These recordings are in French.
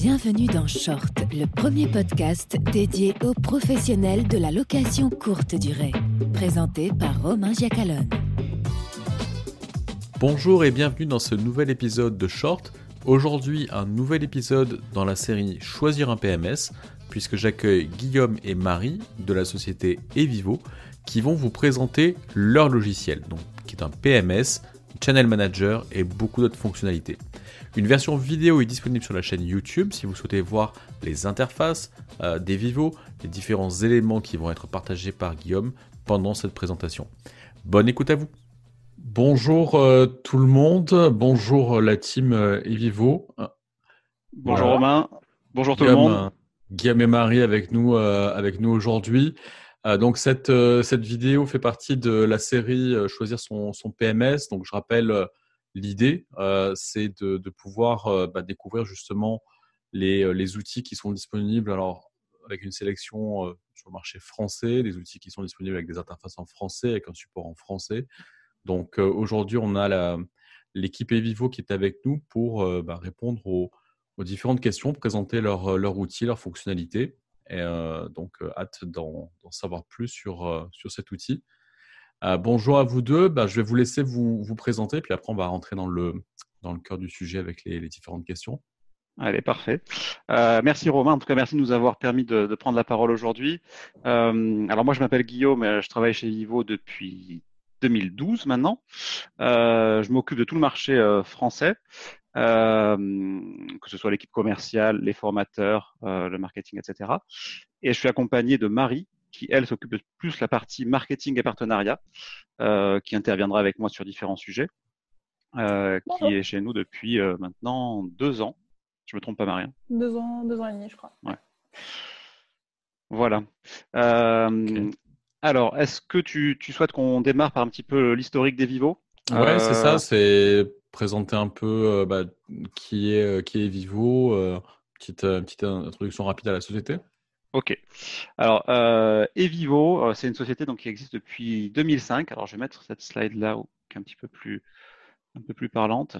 Bienvenue dans Short, le premier podcast dédié aux professionnels de la location courte durée, présenté par Romain Giacalone. Bonjour et bienvenue dans ce nouvel épisode de Short. Aujourd'hui, un nouvel épisode dans la série Choisir un PMS, puisque j'accueille Guillaume et Marie de la société Evivo qui vont vous présenter leur logiciel, qui est un PMS, Channel Manager et beaucoup d'autres fonctionnalités. Une version vidéo est disponible sur la chaîne YouTube si vous souhaitez voir les interfaces euh, des Vivo, les différents éléments qui vont être partagés par Guillaume pendant cette présentation. Bonne écoute à vous. Bonjour euh, tout le monde, bonjour euh, la team Evivo. Bonjour Romain, bonjour tout le monde. Guillaume et Marie avec nous, avec nous aujourd'hui. donc cette, cette vidéo fait partie de la série Choisir son, son PMS. Donc je rappelle L'idée, euh, c'est de, pouvoir euh, bah, découvrir justement euh, les, outils qui sont disponibles. Alors, avec une sélection sur le marché français, des outils qui sont disponibles avec des interfaces en français, avec un support en français. Donc aujourd'hui, on a l'équipe Evivo qui est avec nous pour bah, répondre aux, différentes questions, présenter leur, leur outil, leurs fonctionnalités. Et donc, hâte d'en savoir plus sur cet outil. Euh, bonjour à vous deux. Bah, je vais vous laisser vous, présenter, puis après on va rentrer dans le, dans le cœur du sujet avec les, différentes questions. Allez, parfait. Euh, merci Romain. En tout cas, merci de nous avoir permis de, prendre la parole aujourd'hui. Euh, alors moi, je m'appelle Guillaume, je travaille chez Vivo depuis 2012 maintenant. je m'occupe de tout le marché français, que ce soit l'équipe commerciale, les formateurs, le marketing, etc. Et je suis accompagné de Marie, qui, elle, s'occupe de plus la partie marketing et partenariat, euh, qui interviendra avec moi sur différents sujets, euh, qui est chez nous depuis euh, maintenant deux ans. Je me trompe pas, Marie Deux ans, deux ans et demi, je crois. Ouais. Voilà. Alors, est-ce que tu, tu souhaites qu'on démarre par un petit peu l'historique des Vivo Ouais, c'est ça. C'est présenter un peu bah, qui est qui est Vivo, petite petite introduction rapide à la société. Ok. Alors, euh, Evivo, euh, c'est une société qui existe depuis 2005. Alors, je vais mettre cette slide-là un petit peu plus, un peu plus parlante.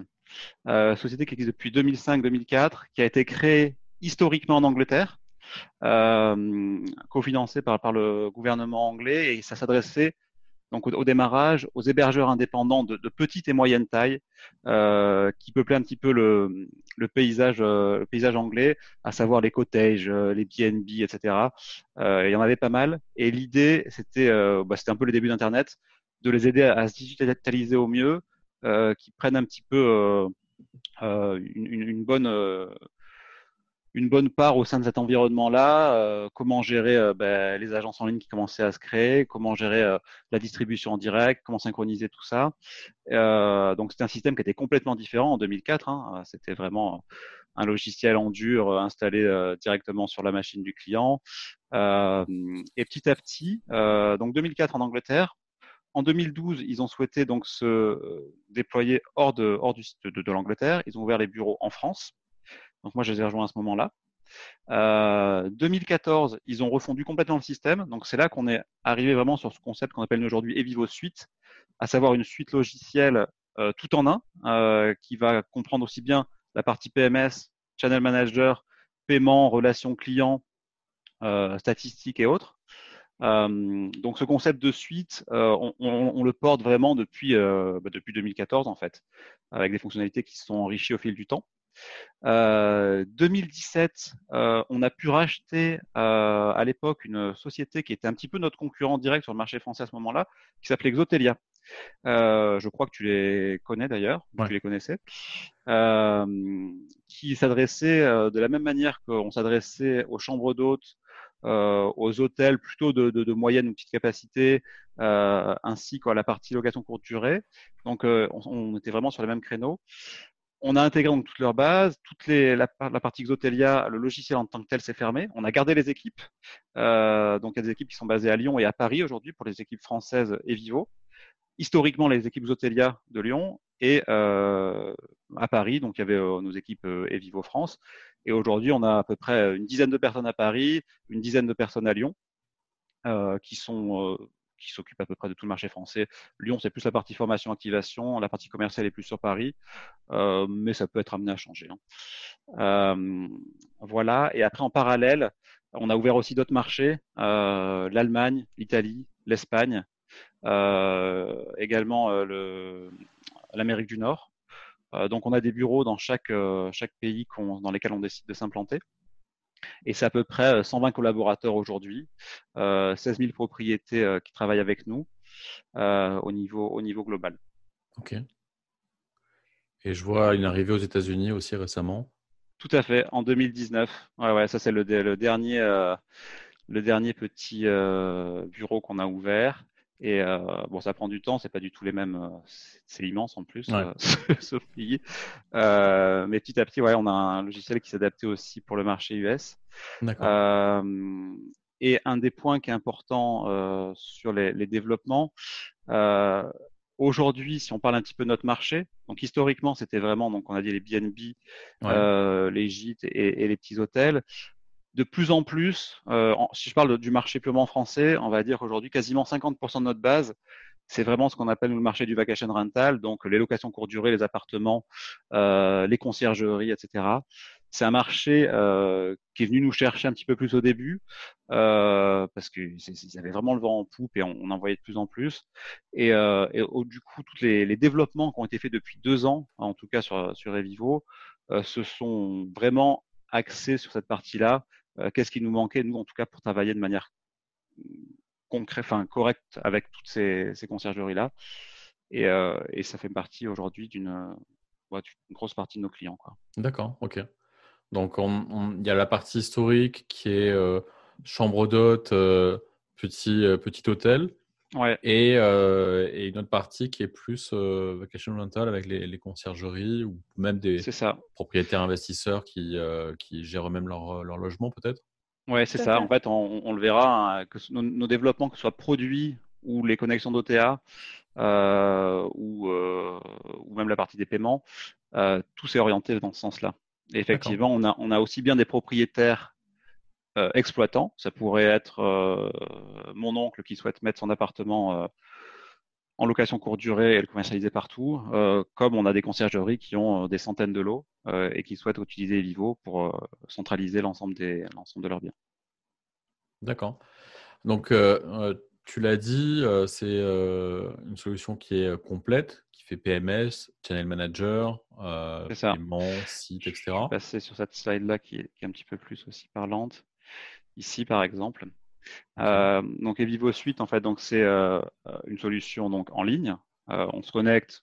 Euh, société qui existe depuis 2005-2004, qui a été créée historiquement en Angleterre, cofinancée par, par le gouvernement anglais, et ça s'adressait donc au, démarrage, aux hébergeurs indépendants de, de petite et moyenne taille, euh, qui peuplaient un petit peu le, le paysage, euh, le paysage anglais, à savoir les cottages, euh, les BNB, etc. Euh, il y en avait pas mal. Et l'idée, c'était, euh, bah, un peu le début d'Internet, de les aider à, se digitaliser au mieux, qui prennent un petit peu une, une, bonne une bonne part au sein de cet environnement-là, euh, comment gérer euh, ben, les agences en ligne qui commençaient à se créer, comment gérer euh, la distribution en direct, comment synchroniser tout ça. donc c'était un système qui était complètement différent en 2004. Hein. C'était vraiment un logiciel en dur installé directement sur la machine du client. et petit à petit, donc 2004 en Angleterre, en 2012, ils ont souhaité donc se déployer hors de, hors du, de, de l'Angleterre. Ils ont ouvert les bureaux en France. Donc moi, je les ai rejoints à ce moment-là. Euh, 2014, ils ont refondu complètement le système. Donc c'est là qu'on est arrivé vraiment sur ce concept qu'on appelle aujourd'hui Evivo Suite, à savoir une suite logicielle euh, tout en un, euh, qui va comprendre aussi bien la partie PMS, Channel Manager, paiement, relations clients, euh, statistiques et autres. Euh, donc ce concept de suite, on, le porte vraiment depuis, bah, depuis 2014 en fait, avec des fonctionnalités qui se sont enrichies au fil du temps. 2017, euh, euh, on a pu racheter euh, à l'époque une société qui était un petit peu notre concurrent direct sur le marché français à ce moment-là, qui s'appelait Exotelia. je crois que tu les connais d'ailleurs, tu les connaissais, qui s'adressait de la même manière qu'on s'adressait aux chambres d'hôtes, aux hôtels plutôt de, de, de, moyenne ou petite capacité, ainsi qu'à la partie location courte durée. Donc, on, on, était vraiment sur les mêmes créneaux on a intégré donc toutes leurs bases, toutes les, la, partie Xotelia, le logiciel en tant que tel s'est fermé. On a gardé les équipes. Euh, donc il y a des équipes qui sont basées à Lyon et à Paris aujourd'hui pour les équipes françaises et Vivo. Historiquement, les équipes Xotelia de Lyon et euh, à Paris, donc il y avait euh, nos équipes et Vivo France. Et aujourd'hui, on a à peu près une dizaine de personnes à Paris, une dizaine de personnes à Lyon, qui sont qui s'occupe à peu près de tout le marché français. Lyon, c'est plus la partie formation, activation. La partie commerciale est plus sur Paris, euh, mais ça peut être amené à changer. Hein. Euh, voilà. Et après, en parallèle, on a ouvert aussi d'autres marchés, l'Allemagne, l'Italie, l'Espagne, également l'Amérique du Nord. donc, on a des bureaux dans chaque pays dans lesquels on décide de s'implanter. Et c'est à peu près 120 collaborateurs aujourd'hui, 16 000 propriétés qui travaillent avec nous au, niveau, au niveau global. Ok. Et je vois une arrivée aux États-Unis aussi récemment. Tout à fait, en 2019. Ouais, ouais, ça c'est le, le, dernier, euh, le dernier petit euh, bureau qu'on a ouvert. Et euh, bon, ça prend du temps, c'est pas du tout les mêmes. c'est immense en plus, ce pays. mais petit à petit, ouais, on a un logiciel qui s'adaptait aussi pour le marché US. D'accord. et un des points qui est important sur les, les développements, Aujourd'hui, si on parle un petit peu de notre marché, donc historiquement, c'était vraiment, donc on a dit les BNB, euh, les gîtes et, les petits hôtels. De plus en plus, euh, si je parle du marché purement français, on va dire aujourd'hui quasiment 50% de notre base, c'est vraiment ce qu'on appelle le marché du vacation rental, donc les locations courte durée, les appartements, euh, les conciergeries, etc c'est un marché euh, qui est venu nous chercher un petit peu plus au début parce qu'ils avaient vraiment le vent en poupe et on, en voyait de plus en plus. Et, du coup, tous les, développements qui ont été faits depuis deux ans, en tout cas sur, sur Evivo, euh, se sont vraiment axés sur cette partie-là. Euh, qu'est-ce qui nous manquait, nous, en tout cas, pour travailler de manière concrète, enfin correcte avec toutes ces, ces conciergeries-là. Et, euh, et, ça fait partie aujourd'hui d'une ouais, grosse partie de nos clients. D'accord, ok. Donc, il y a la partie historique qui est euh, chambre d'hôte, euh, petit, euh, petit hôtel. Ouais. Et, et, une autre partie qui est plus vacation rental avec les, les, conciergeries ou même des propriétaires investisseurs qui, qui gèrent même leur, leur logement peut-être? Ouais, c'est ça. En fait, on, on le verra, hein, que nos, développements, que ce soit produits ou les connexions d'OTA, euh, ou, euh, ou, même la partie des paiements, euh, tout s'est orienté dans ce sens-là effectivement, on a, on a aussi bien des propriétaires euh, exploitants. Ça pourrait être euh, mon oncle qui souhaite mettre son appartement euh, en location courte durée et le commercialiser partout, comme on a des conciergeries qui ont des centaines de lots et qui souhaitent utiliser Vivo pour centraliser l'ensemble de leurs biens. D'accord. Donc, tu l'as dit, c'est une solution qui est complète, fait PMS, Channel Manager, paiement, site, etc. Je vais passer sur cette slide-là qui, est, un petit peu plus aussi parlante. Ici, par exemple. Euh, donc, Evivo Suite, en fait, donc c'est euh, une solution donc en ligne. Euh, on se connecte,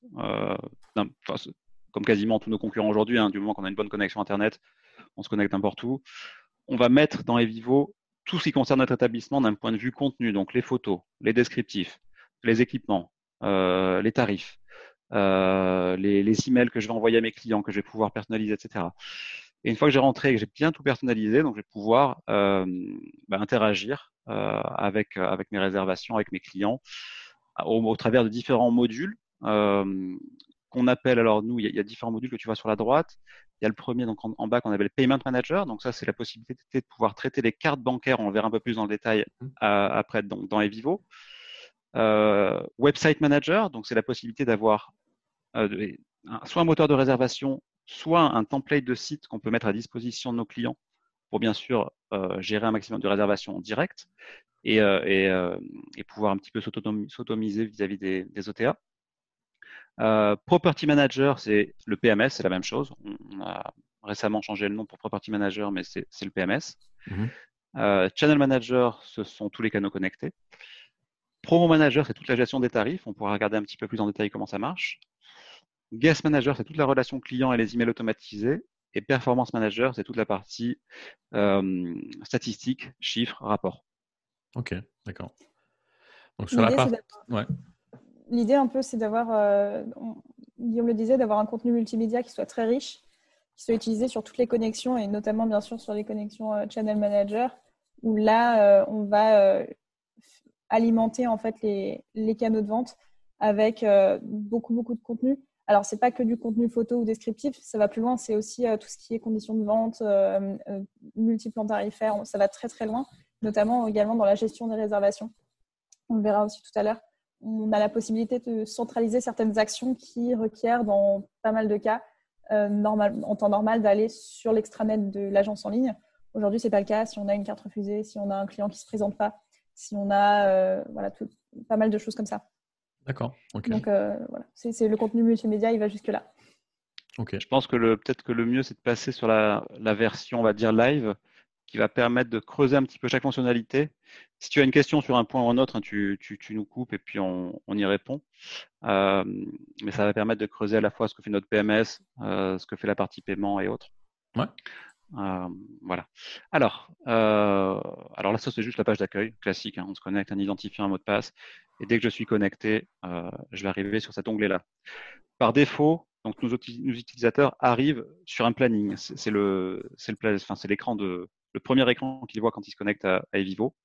comme quasiment tous nos concurrents aujourd'hui, hein, du moment qu'on a une bonne connexion Internet, on se connecte n'importe où. On va mettre dans Evivo tout ce qui concerne notre établissement d'un point de vue contenu, donc les photos, les descriptifs, les équipements, les tarifs, les, les, emails que je vais envoyer à mes clients, que je vais pouvoir personnaliser, etc. Et une fois que j'ai rentré et que j'ai bien tout personnalisé, donc je vais pouvoir euh, bah, interagir euh, avec, avec mes réservations, avec mes clients, au, au travers de différents modules euh, qu'on appelle, alors nous, il y, a, différents modules que tu vois sur la droite. Il y a le premier, donc en, bas, qu'on appelle Payment Manager. Donc ça, c'est la possibilité de pouvoir traiter les cartes bancaires. On le verra un peu plus dans le détail mmh. après dans, dans Evivo. Euh, website Manager, donc c'est la possibilité d'avoir euh, soit un moteur de réservation, soit un template de site qu'on peut mettre à disposition de nos clients pour bien sûr euh, gérer un maximum de réservations directes et, et, pouvoir un petit peu s'automiser vis-à-vis des, des OTA. Property Manager, c'est le PMS, c'est la même chose. On a récemment changé le nom pour Property Manager, mais c'est le PMS. Mm-hmm. Channel Manager, ce sont tous les canaux connectés. Promo Manager, c'est toute la gestion des tarifs. On pourra regarder un petit peu plus en détail comment ça marche. Guest Manager, c'est toute la relation client et les emails automatisés. Et Performance Manager, c'est toute la partie euh, statistiques, chiffres, rapports. Ok, d'accord. Donc sur la partie. L'idée un peu, c'est d'avoir, euh, Guillaume le disait, d'avoir un contenu multimédia qui soit très riche, qui soit utilisé sur toutes les connexions et notamment bien sûr sur les connexions euh, Channel Manager, où là, on va alimenter en fait les, les canaux de vente avec euh, beaucoup beaucoup de contenu. Alors c'est pas que du contenu photo ou descriptif, ça va plus loin. C'est aussi euh, tout ce qui est conditions de vente, euh, multiplans tarifaires. Ça va très très loin, notamment également dans la gestion des réservations. On le verra aussi tout à l'heure. On a la possibilité de centraliser certaines actions qui requièrent, dans pas mal de cas, en temps normal d'aller sur l'extranet de l'agence en ligne. Aujourd'hui, ce n'est pas le cas. Si on a une carte refusée, si on a un client qui ne se présente pas, si on a voilà, pas mal de choses comme ça. D'accord. Donc voilà, c'est le contenu multimédia, il va jusque-là. Je pense que peut-être que le mieux, c'est de passer sur la, version, on va dire, live, qui va permettre de creuser un petit peu chaque fonctionnalité. Si tu as une question sur un point ou un autre, hein, tu, nous coupes et puis on, y répond. Euh, mais ça va permettre de creuser à la fois ce que fait notre PMS, euh, ce que fait la partie paiement et autres. Ouais. Euh, voilà. Alors, alors là, ça c'est juste la page d'accueil classique. Hein. on se connecte, un identifiant, un mot de passe, et dès que je suis connecté, je vais arriver sur cet onglet-là. Par défaut, donc nos, utilisateurs arrivent sur un planning. C'est le, c'est le, enfin, c'est l'écran de, le premier écran qu'ils voient quand ils se connectent à, Evivo.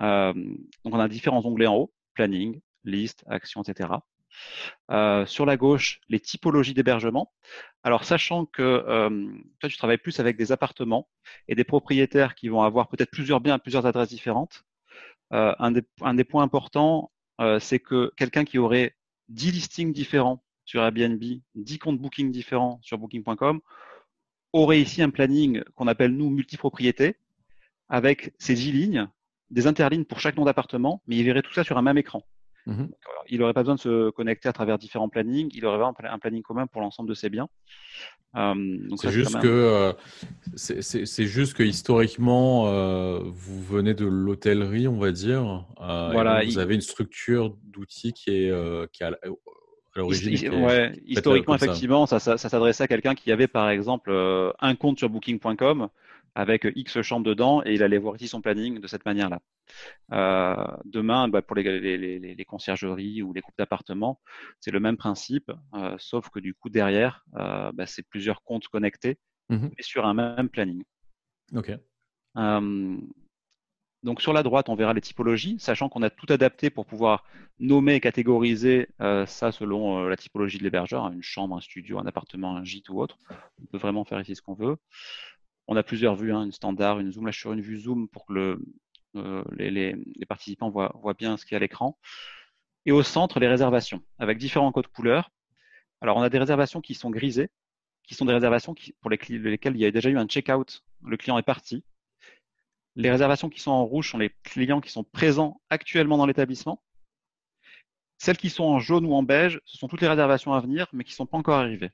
Euh, donc on a différents onglets en haut planning, liste, action, etc. Euh, sur la gauche, les typologies d'hébergement. Alors, sachant que euh, toi, tu travailles plus avec des appartements et des propriétaires qui vont avoir peut-être plusieurs biens, plusieurs adresses différentes, un des, un, des, points importants, c'est que quelqu'un qui aurait 10 listings différents sur Airbnb, 10 comptes Booking différents sur Booking.com, aurait ici un planning qu'on appelle nous multipropriété, avec ces 10 lignes, des interlignes pour chaque nom d'appartement, mais il verrait tout ça sur un même écran. Mhm. il n'aurait pas besoin de se connecter à travers différents plannings, il aurait un planning commun pour l'ensemble de ses biens. Euh, c'est juste, que, euh, c'est juste que historiquement, euh, vous venez de l'hôtellerie, on va dire. voilà, vous avez une structure d'outils qui est, qui a, historiquement, effectivement, ça, s'adressait à quelqu'un qui avait par exemple euh, un compte sur Booking.com avec X chambres dedans et il allait voir ici son planning de cette manière-là. Euh, demain, bah, pour les, conciergeries ou les groupes d'appartements, c'est le même principe, euh, sauf que du coup derrière, bah, c'est plusieurs comptes connectés, mmh mais sur un même planning. Ok. Donc sur la droite, on verra les typologies, sachant qu'on a tout adapté pour pouvoir nommer et catégoriser euh, ça selon euh, la typologie de l'hébergeur, hein, une chambre, un studio, un appartement, un gîte ou autre. On peut vraiment faire ici ce qu'on veut. On a plusieurs vues, hein, une standard, une zoom. Là, je suis sur une vue zoom pour que euh, les, participants voient, bien ce qu'il y a à l'écran. Et au centre, les réservations, avec différents codes couleurs. Alors, on a des réservations qui sont grisées, qui sont des réservations pour lesquelles il y a déjà eu un check-out. Le client est parti les réservations qui sont en rouge sont les clients qui sont présents actuellement dans l'établissement. Celles qui sont en jaune ou en beige, ce sont toutes les réservations à venir, mais qui ne sont pas encore arrivées.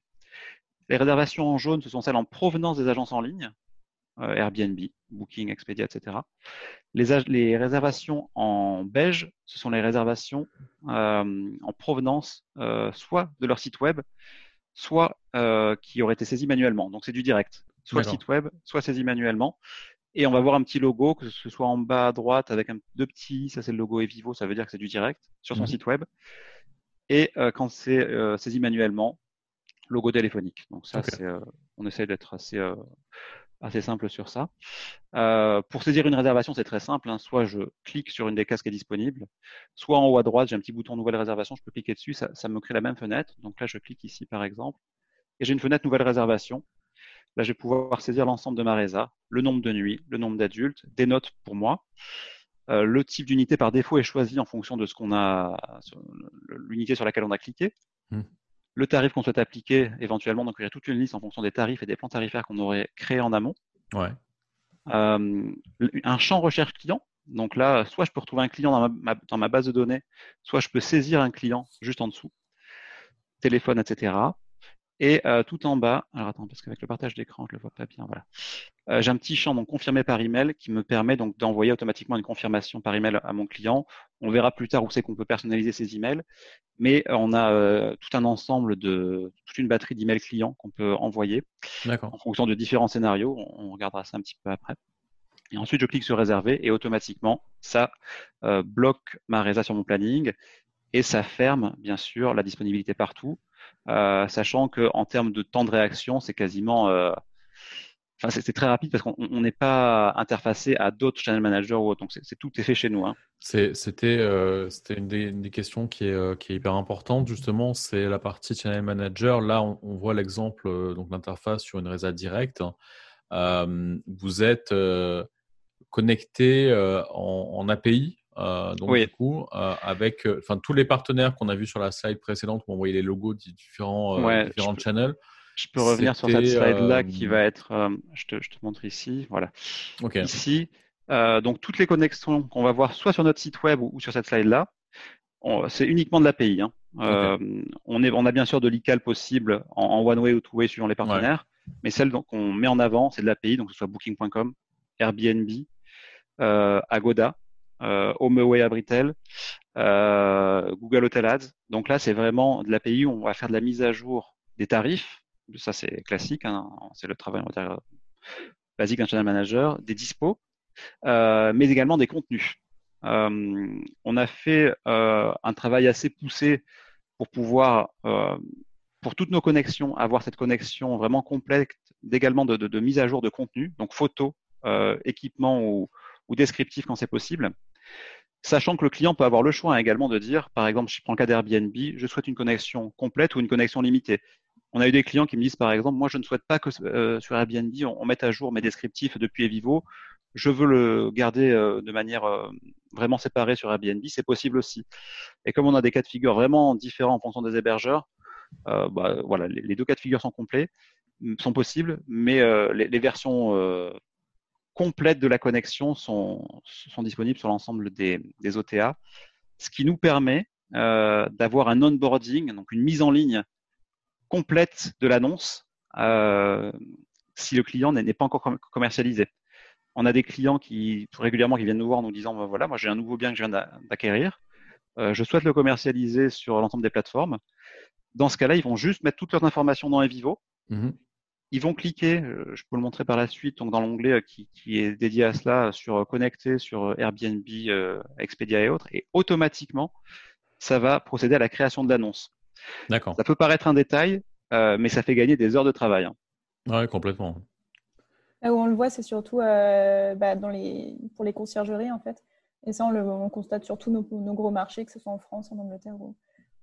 Les réservations en jaune, ce sont celles en provenance des agences en ligne, euh, Airbnb, Booking, Expedia, etc. Les, réservations en beige, ce sont les réservations euh, en provenance euh, soit de leur site web, soit qui auraient été saisies manuellement. Donc c'est du direct. Soit le site web, soit saisi manuellement. Et on va voir un petit logo, que ce soit en bas à droite avec un, deux petits, ça c'est le logo Evivo, ça veut dire que c'est du direct sur son mhm. site web. Et euh, quand c'est euh, saisi manuellement, logo téléphonique. Donc ça, c'est, euh, on essaie d'être assez, assez simple sur ça. pour saisir une réservation, c'est très simple. Hein. Soit je clique sur une des cases qui est disponible, soit en haut à droite, j'ai un petit bouton nouvelle réservation, je peux cliquer dessus, ça, ça me crée la même fenêtre. Donc là, je clique ici par exemple, et j'ai une fenêtre nouvelle réservation. Là, je vais pouvoir saisir l'ensemble de ma résa, le nombre de nuits, le nombre d'adultes, des notes pour moi. Euh, le type d'unité par défaut est choisi en fonction de ce qu'on a, l'unité sur laquelle on a cliqué. Hmm. Le tarif qu'on souhaite appliquer éventuellement, donc il y a toute une liste en fonction des tarifs et des plans tarifaires qu'on aurait créés en amont. Ouais. Euh, un champ recherche client. Donc là, soit je peux retrouver un client dans ma, dans ma base de données, soit je peux saisir un client juste en dessous, téléphone, etc. Et euh, tout en bas, alors attends, parce qu'avec le partage d'écran, je le vois pas bien, voilà. Euh, j'ai un petit champ donc confirmé par email qui me permet donc d'envoyer automatiquement une confirmation par email à mon client. On verra plus tard où c'est qu'on peut personnaliser ces emails, mais euh, on a tout un ensemble de toute une batterie d'emails clients qu'on peut envoyer en fonction de différents scénarios. On, regardera ça un petit peu après. Et ensuite, je clique sur réserver et automatiquement, ça bloque ma résa sur mon planning et ça ferme bien sûr la disponibilité partout euh, sachant qu'en termes de temps de réaction, c'est quasiment euh, Enfin, c'est très rapide parce qu'on n'est pas interfacé à d'autres channel managers ou autre. Donc, c'est tout est fait chez nous. Hein. C'était euh, une, des questions qui est, qui est hyper importante, justement. C'est la partie channel manager. Là, on, voit l'exemple, donc l'interface sur une résa directe. vous êtes connecté en, API euh, donc, du coup, euh, avec euh, tous les partenaires qu'on a vus sur la slide précédente où on voyait les logos des différents, différents channels, Je peux revenir sur cette slide-là qui va être, je, te, je, te, montre ici, voilà. Ici, donc toutes les connexions qu'on va voir soit sur notre site web ou, sur cette slide-là, c'est uniquement de l'API. Hein. on, on a bien sûr de l'ICAL possible en, one-way ou two-way suivant les partenaires, mais celle qu'on met en avant, c'est de l'API, donc que ce soit Booking.com, Airbnb, Agoda, euh, HomeAway à Britel, euh, Google Hotel Ads. Donc là, c'est vraiment de l'API où on va faire de la mise à jour des tarifs. Ça, c'est classique. Hein. C'est le travail on va dire, basique d'un channel manager, des dispos, euh, mais également des contenus. On a fait un travail assez poussé pour pouvoir, pour toutes nos connexions, avoir cette connexion vraiment complète, également de, mise à jour de contenu, donc photos, équipements ou, ou descriptif quand c'est possible. Sachant que le client peut avoir le choix hein, également de dire, par exemple, je prends le cas d'Airbnb, je souhaite une connexion complète ou une connexion limitée. On a eu des clients qui me disent, par exemple, moi, je ne souhaite pas que euh, sur Airbnb, on, mette à jour mes descriptifs depuis Evivo. Je veux le garder euh, de manière euh, vraiment séparée sur Airbnb. C'est possible aussi. Et comme on a des cas de figure vraiment différents en fonction des hébergeurs, bah, voilà, les, deux cas de figure sont complets, sont possibles, mais les, les, versions complètes de la connexion sont, disponibles sur l'ensemble des, des, OTA, ce qui nous permet euh, d'avoir un onboarding, donc une mise en ligne complète de l'annonce euh, si le client n'est pas encore commercialisé. On a des clients qui régulièrement qui viennent nous voir en nous disant bah, voilà, moi j'ai un nouveau bien que je viens d'acquérir, euh, je souhaite le commercialiser sur l'ensemble des plateformes. Dans ce cas-là, ils vont juste mettre toutes leurs informations dans Evivo. Mmh ils vont cliquer, euh, je peux le montrer par la suite, donc dans l'onglet euh, qui, est dédié à cela, sur euh, connecter, sur Airbnb, Expedia et autres, et automatiquement, ça va procéder à la création de l'annonce. D'accord. Ça peut paraître un détail, mais ça fait gagner des heures de travail. Hein. Oui, complètement. Là où on le voit, c'est surtout bah, dans les, pour les conciergeries, en fait. Et ça, on, le, on constate sur tous nos, nos, gros marchés, que ce soit en France, en Angleterre ou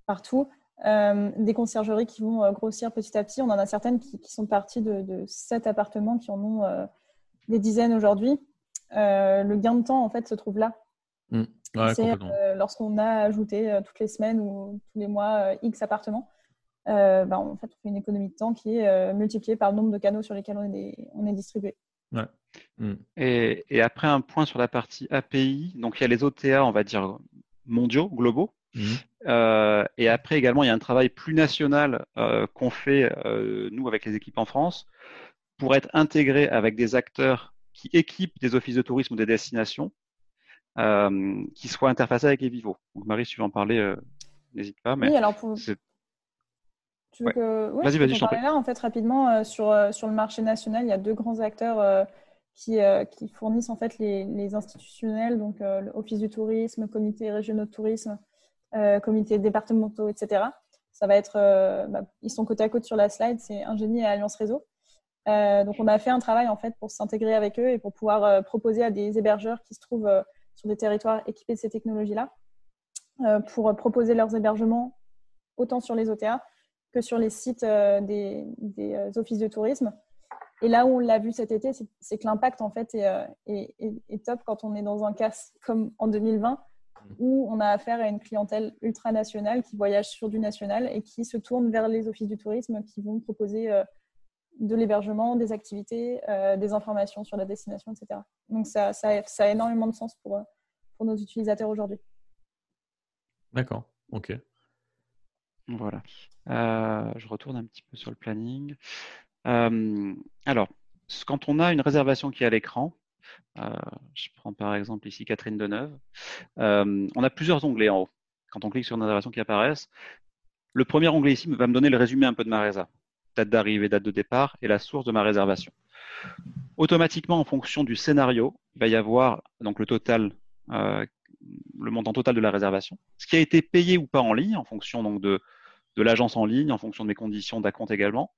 partout. Euh, des conciergeries qui vont euh, grossir petit à petit. On en a certaines qui, sont parties de, de 7 appartements qui en ont euh, des dizaines aujourd'hui. le gain de temps, en fait, se trouve là. Mmh. c'est lorsqu'on a ajouté toutes les semaines ou tous les mois X appartements. Ben, en fait, on fait une économie de temps qui est multipliée par le nombre de canaux sur lesquels on est, on est distribué. Mmh. Et, et, après, un point sur la partie API. Donc, il y a les OTA, on va dire, mondiaux, globaux. Mmh. Euh, et après également, il y a un travail plus national euh, qu'on fait euh, nous avec les équipes en France pour être intégré avec des acteurs qui équipent des offices de tourisme ou des destinations qui soient interfacés avec les vivos. Donc Marie, si tu veux en parler, n'hésite pas. Mais oui, alors pour... Tu veux que... vas-y, vas-y, je là, en fait, rapidement, sur, sur le marché national, il y a deux grands acteurs qui, qui, fournissent en fait les, les institutionnels, donc l'Office du tourisme, comité régionaux de tourisme, euh, comités départementaux, etc. Ça va être, euh, bah, ils sont côte à côte sur la slide, c'est Ingénie et Alliance Réseau. Euh, donc on a fait un travail en fait pour s'intégrer avec eux et pour pouvoir proposer à des hébergeurs qui se trouvent sur des territoires équipés de ces technologies-là, pour proposer leurs hébergements autant sur les OTA que sur les sites des, offices de tourisme. Et là où on l'a vu cet été, c'est que l'impact en fait est, top quand on est dans un cas comme en 2020 où on a affaire à une clientèle ultranationale qui voyage sur du national et qui se tourne vers les offices du tourisme qui vont proposer euh, de l'hébergement, des activités, euh, des informations sur la destination, etc. Donc ça, ça, a, énormément de sens pour, euh, pour nos utilisateurs aujourd'hui. D'accord, ok. Voilà. je retourne un petit peu sur le planning. alors, quand on a une réservation qui est à l'écran, euh, je prends par exemple ici Catherine Deneuve. Euh, on a plusieurs onglets en haut. Quand on clique sur une réservation qui apparaissent, le premier onglet ici va me donner le résumé un peu de ma résa. Date d'arrivée, date de départ et la source de ma réservation. Automatiquement, en fonction du scénario, il va y avoir donc le total, euh, le montant total de la réservation, ce qui a été payé ou pas en ligne, en fonction donc de, de l'agence en ligne, en fonction de mes conditions d'acompte également,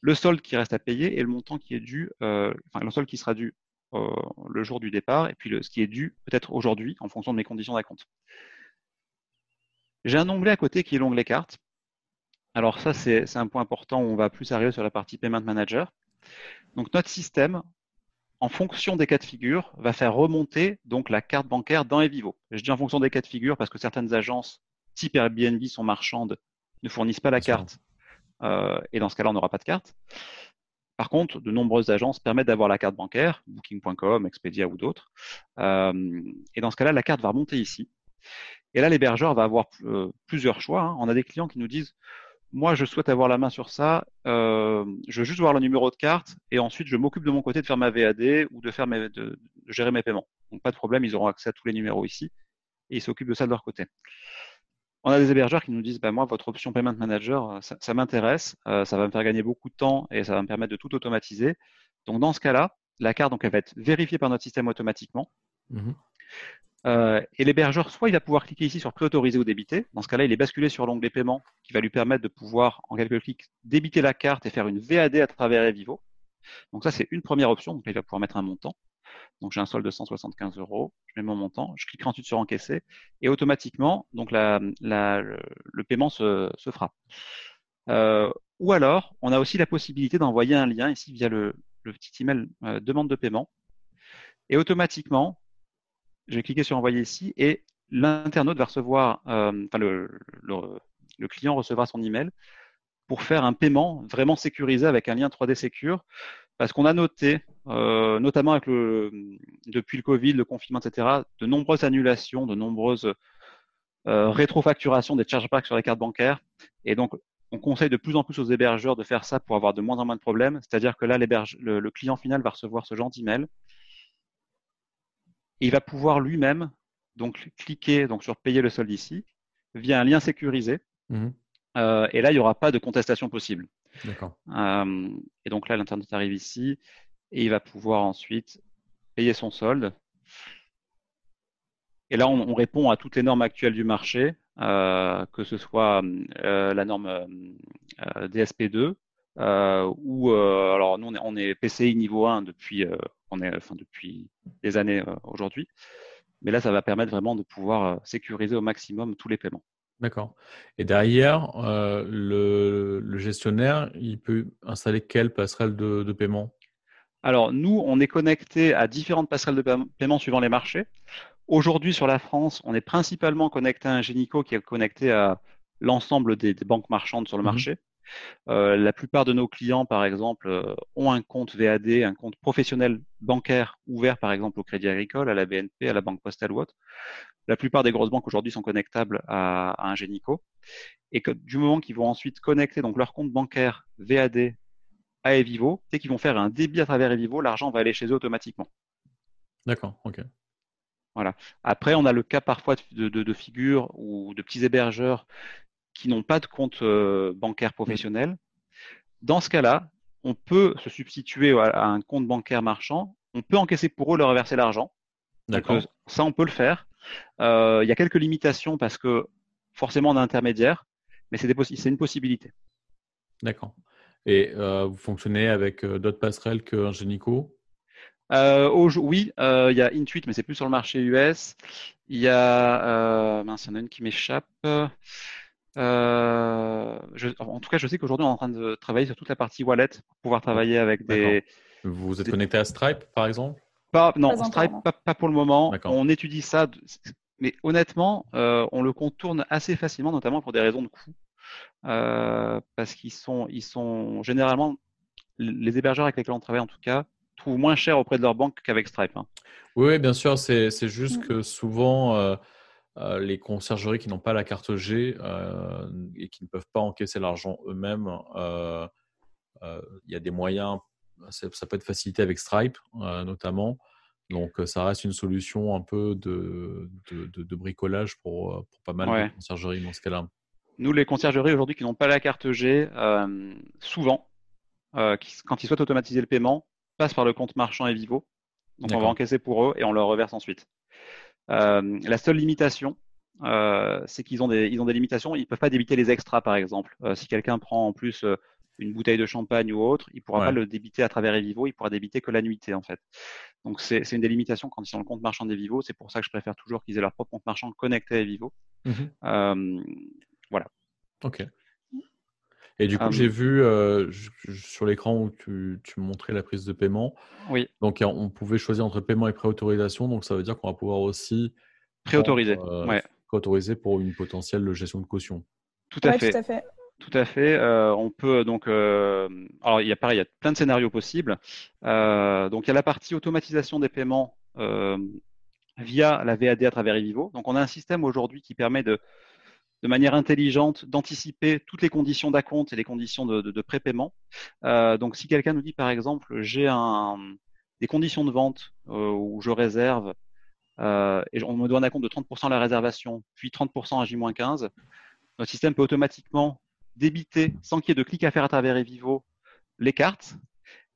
le solde qui reste à payer et le montant qui est dû, euh, enfin le solde qui sera dû euh, le jour du départ et puis le, ce qui est dû peut-être aujourd'hui en fonction de mes conditions d'acompte. J'ai un onglet à côté qui est l'onglet carte. Alors ça, c'est un point important où on va plus arriver sur la partie Payment Manager. Donc notre système, en fonction des cas de figure, va faire remonter donc la carte bancaire dans Evivo. Je dis en fonction des cas de figure parce que certaines agences type Airbnb sont marchandes, ne fournissent pas la carte et dans ce cas-là, on n'aura pas de carte. Par contre, de nombreuses agences permettent d'avoir la carte bancaire, Booking.com, Expedia ou d'autres. et dans ce cas-là, la carte va remonter ici. Et là, l'hébergeur va avoir plusieurs choix. Hein. On a des clients qui nous disent moi, je souhaite avoir la main sur ça. Euh, je veux juste voir le numéro de carte et ensuite, je m'occupe de mon côté de faire ma VAD ou de, gérer mes paiements. Donc, pas de problème, ils auront accès à tous les numéros ici et ils s'occupent de ça de leur côté. On a des hébergeurs qui nous disent, bah, moi, votre option Payment Manager, ça, m'intéresse, euh, ça va me faire gagner beaucoup de temps et ça va me permettre de tout automatiser. Donc, dans ce cas-là, la carte, donc, elle va être vérifiée par notre système automatiquement. Mmh euh, et l'hébergeur, soit il va pouvoir cliquer ici sur préautoriser ou débiter. Dans ce cas-là, il est basculé sur l'onglet paiement qui va lui permettre de pouvoir, en quelques clics, débiter la carte et faire une VAD à travers Evivo. Donc ça, c'est une première option. Donc là, il va pouvoir mettre un montant. Donc j'ai un solde de 175 euros, je mets mon montant, je clique ensuite sur encaisser et automatiquement, donc le, paiement se, fera. Euh, ou alors, on a aussi la possibilité d'envoyer un lien ici via le, le petit email euh, demande de paiement et automatiquement, je vais cliquer sur envoyer ici et l'internaute va recevoir, euh, enfin le, le, client recevra son email pour faire un paiement vraiment sécurisé avec un lien 3D Secure. Parce qu'on a noté, euh, notamment avec le, depuis le Covid, le confinement, etc., de nombreuses annulations, de nombreuses euh, rétrofacturations des chargebacks sur les cartes bancaires. Et donc, on conseille de plus en plus aux hébergeurs de faire ça pour avoir de moins en moins de problèmes. C'est-à-dire que là, le, le, client final va recevoir ce genre d'email il va pouvoir lui-même donc cliquer donc sur payer le solde ici via un lien sécurisé. Mmh. Euh, et là, il n'y aura pas de contestation possible. D'accord. Euh, et donc là, l'internaute arrive ici et il va pouvoir ensuite payer son solde. Et là, on, répond à toutes les normes actuelles du marché, euh, que ce soit la norme DSP2 ou alors nous on est, PCI niveau 1 depuis on est, enfin, depuis des années euh, aujourd'hui. Mais là, ça va permettre vraiment de pouvoir euh, sécuriser au maximum tous les paiements. D'accord. Et derrière, euh, le, gestionnaire, il peut installer quelle passerelle de, paiement? Alors, nous, on est connecté à différentes passerelles de paiement suivant les marchés. Aujourd'hui, sur la France, on est principalement connecté à un Génico qui est connecté à l'ensemble des, banques marchandes sur le mmh marché. Euh, la plupart de nos clients, par exemple, euh, ont un compte VAD, un compte professionnel bancaire ouvert, par exemple, au Crédit Agricole, à la BNP, à la Banque Postale ou autre. La plupart des grosses banques aujourd'hui sont connectables à, un Génico. Et que, du moment qu'ils vont ensuite connecter donc leur compte bancaire VAD à Evivo, dès qu'ils vont faire un débit à travers Evivo, l'argent va aller chez eux automatiquement. D'accord, ok. Voilà. Après, on a le cas parfois de, de, de figures ou de petits hébergeurs qui n'ont pas de compte euh, bancaire professionnel. Dans ce cas-là, on peut se substituer à, un compte bancaire marchand. On peut encaisser pour eux leur reverser l'argent. D'accord. Euh, ça, on peut le faire. Euh, il y a quelques limitations parce que forcément on a intermédiaire, mais c'est, une possibilité. D'accord. Et vous fonctionnez avec d'autres passerelles que Génico Oui, il y a Intuit, mais c'est plus sur le marché US. Il y a, mince, il y en a une qui m'échappe. Euh, en tout cas, je sais qu'aujourd'hui, on est en train de travailler sur toute la partie wallet pour pouvoir travailler avec des. Vous êtes connecté à Stripe, par exemple? Pas, Non, Stripe, pas, pour le moment. On étudie ça, mais honnêtement, euh, on le contourne assez facilement, notamment pour des raisons de coût. Euh, parce qu'ils sont, ils sont généralement, les hébergeurs avec lesquels on travaille en tout cas, trouvent moins cher auprès de leur banque qu'avec Stripe. Hein. Oui, bien sûr, c'est juste mm. que souvent euh, les conciergeries qui n'ont pas la carte G euh, et qui ne peuvent pas encaisser l'argent eux-mêmes, euh, il y a des moyens, ça, peut être facilité avec Stripe notamment. Donc, ça reste une solution un peu de, de, bricolage pour, pour, pas mal de conciergeries dans ce cas-là. Nous, les conciergeries aujourd'hui qui n'ont pas la carte G, souvent, quand ils souhaitent automatiser le paiement, passent par le compte marchand et Vivo. Donc, on va encaisser pour eux et on leur reverse ensuite. Euh, la seule limitation, euh, c'est qu'ils ont des, ils ont des limitations. Ils peuvent pas débiter les extras, par exemple. Euh, si quelqu'un prend en plus une bouteille de champagne ou autre, il pourra pas le débiter à travers Evivo, il pourra débiter que la nuitée en fait. Donc c'est une des limitations quand ils sont le compte marchand d'Evivo. C'est pour ça que je préfère toujours qu'ils aient leur propre compte marchand connecté à Evivo. Mmh voilà. Ok. Et du coup, j'ai vu sur l'écran où tu, tu, montrais la prise de paiement. Oui. Donc, on pouvait choisir entre paiement et préautorisation. Donc, ça veut dire qu'on va pouvoir aussi préautoriser. Euh, Préautoriser pour une potentielle gestion de caution. Tout à fait. Tout à fait. Euh, on peut donc, euh, alors il y a pareil, il y a plein de scénarios possibles. Euh, donc il y a la partie automatisation des paiements via la VAD à travers eVivo. Donc on a un système aujourd'hui qui permet de, de manière intelligente d'anticiper toutes les conditions d'acompte et les conditions de, de, de prépaiement. donc si quelqu'un nous dit par exemple j'ai un, des conditions de vente où je réserve et on me doit un acompte de 30% à la réservation, puis 30% à J-15, notre système peut automatiquement débiter sans qu'il y ait de clic à faire à travers Evivo les cartes.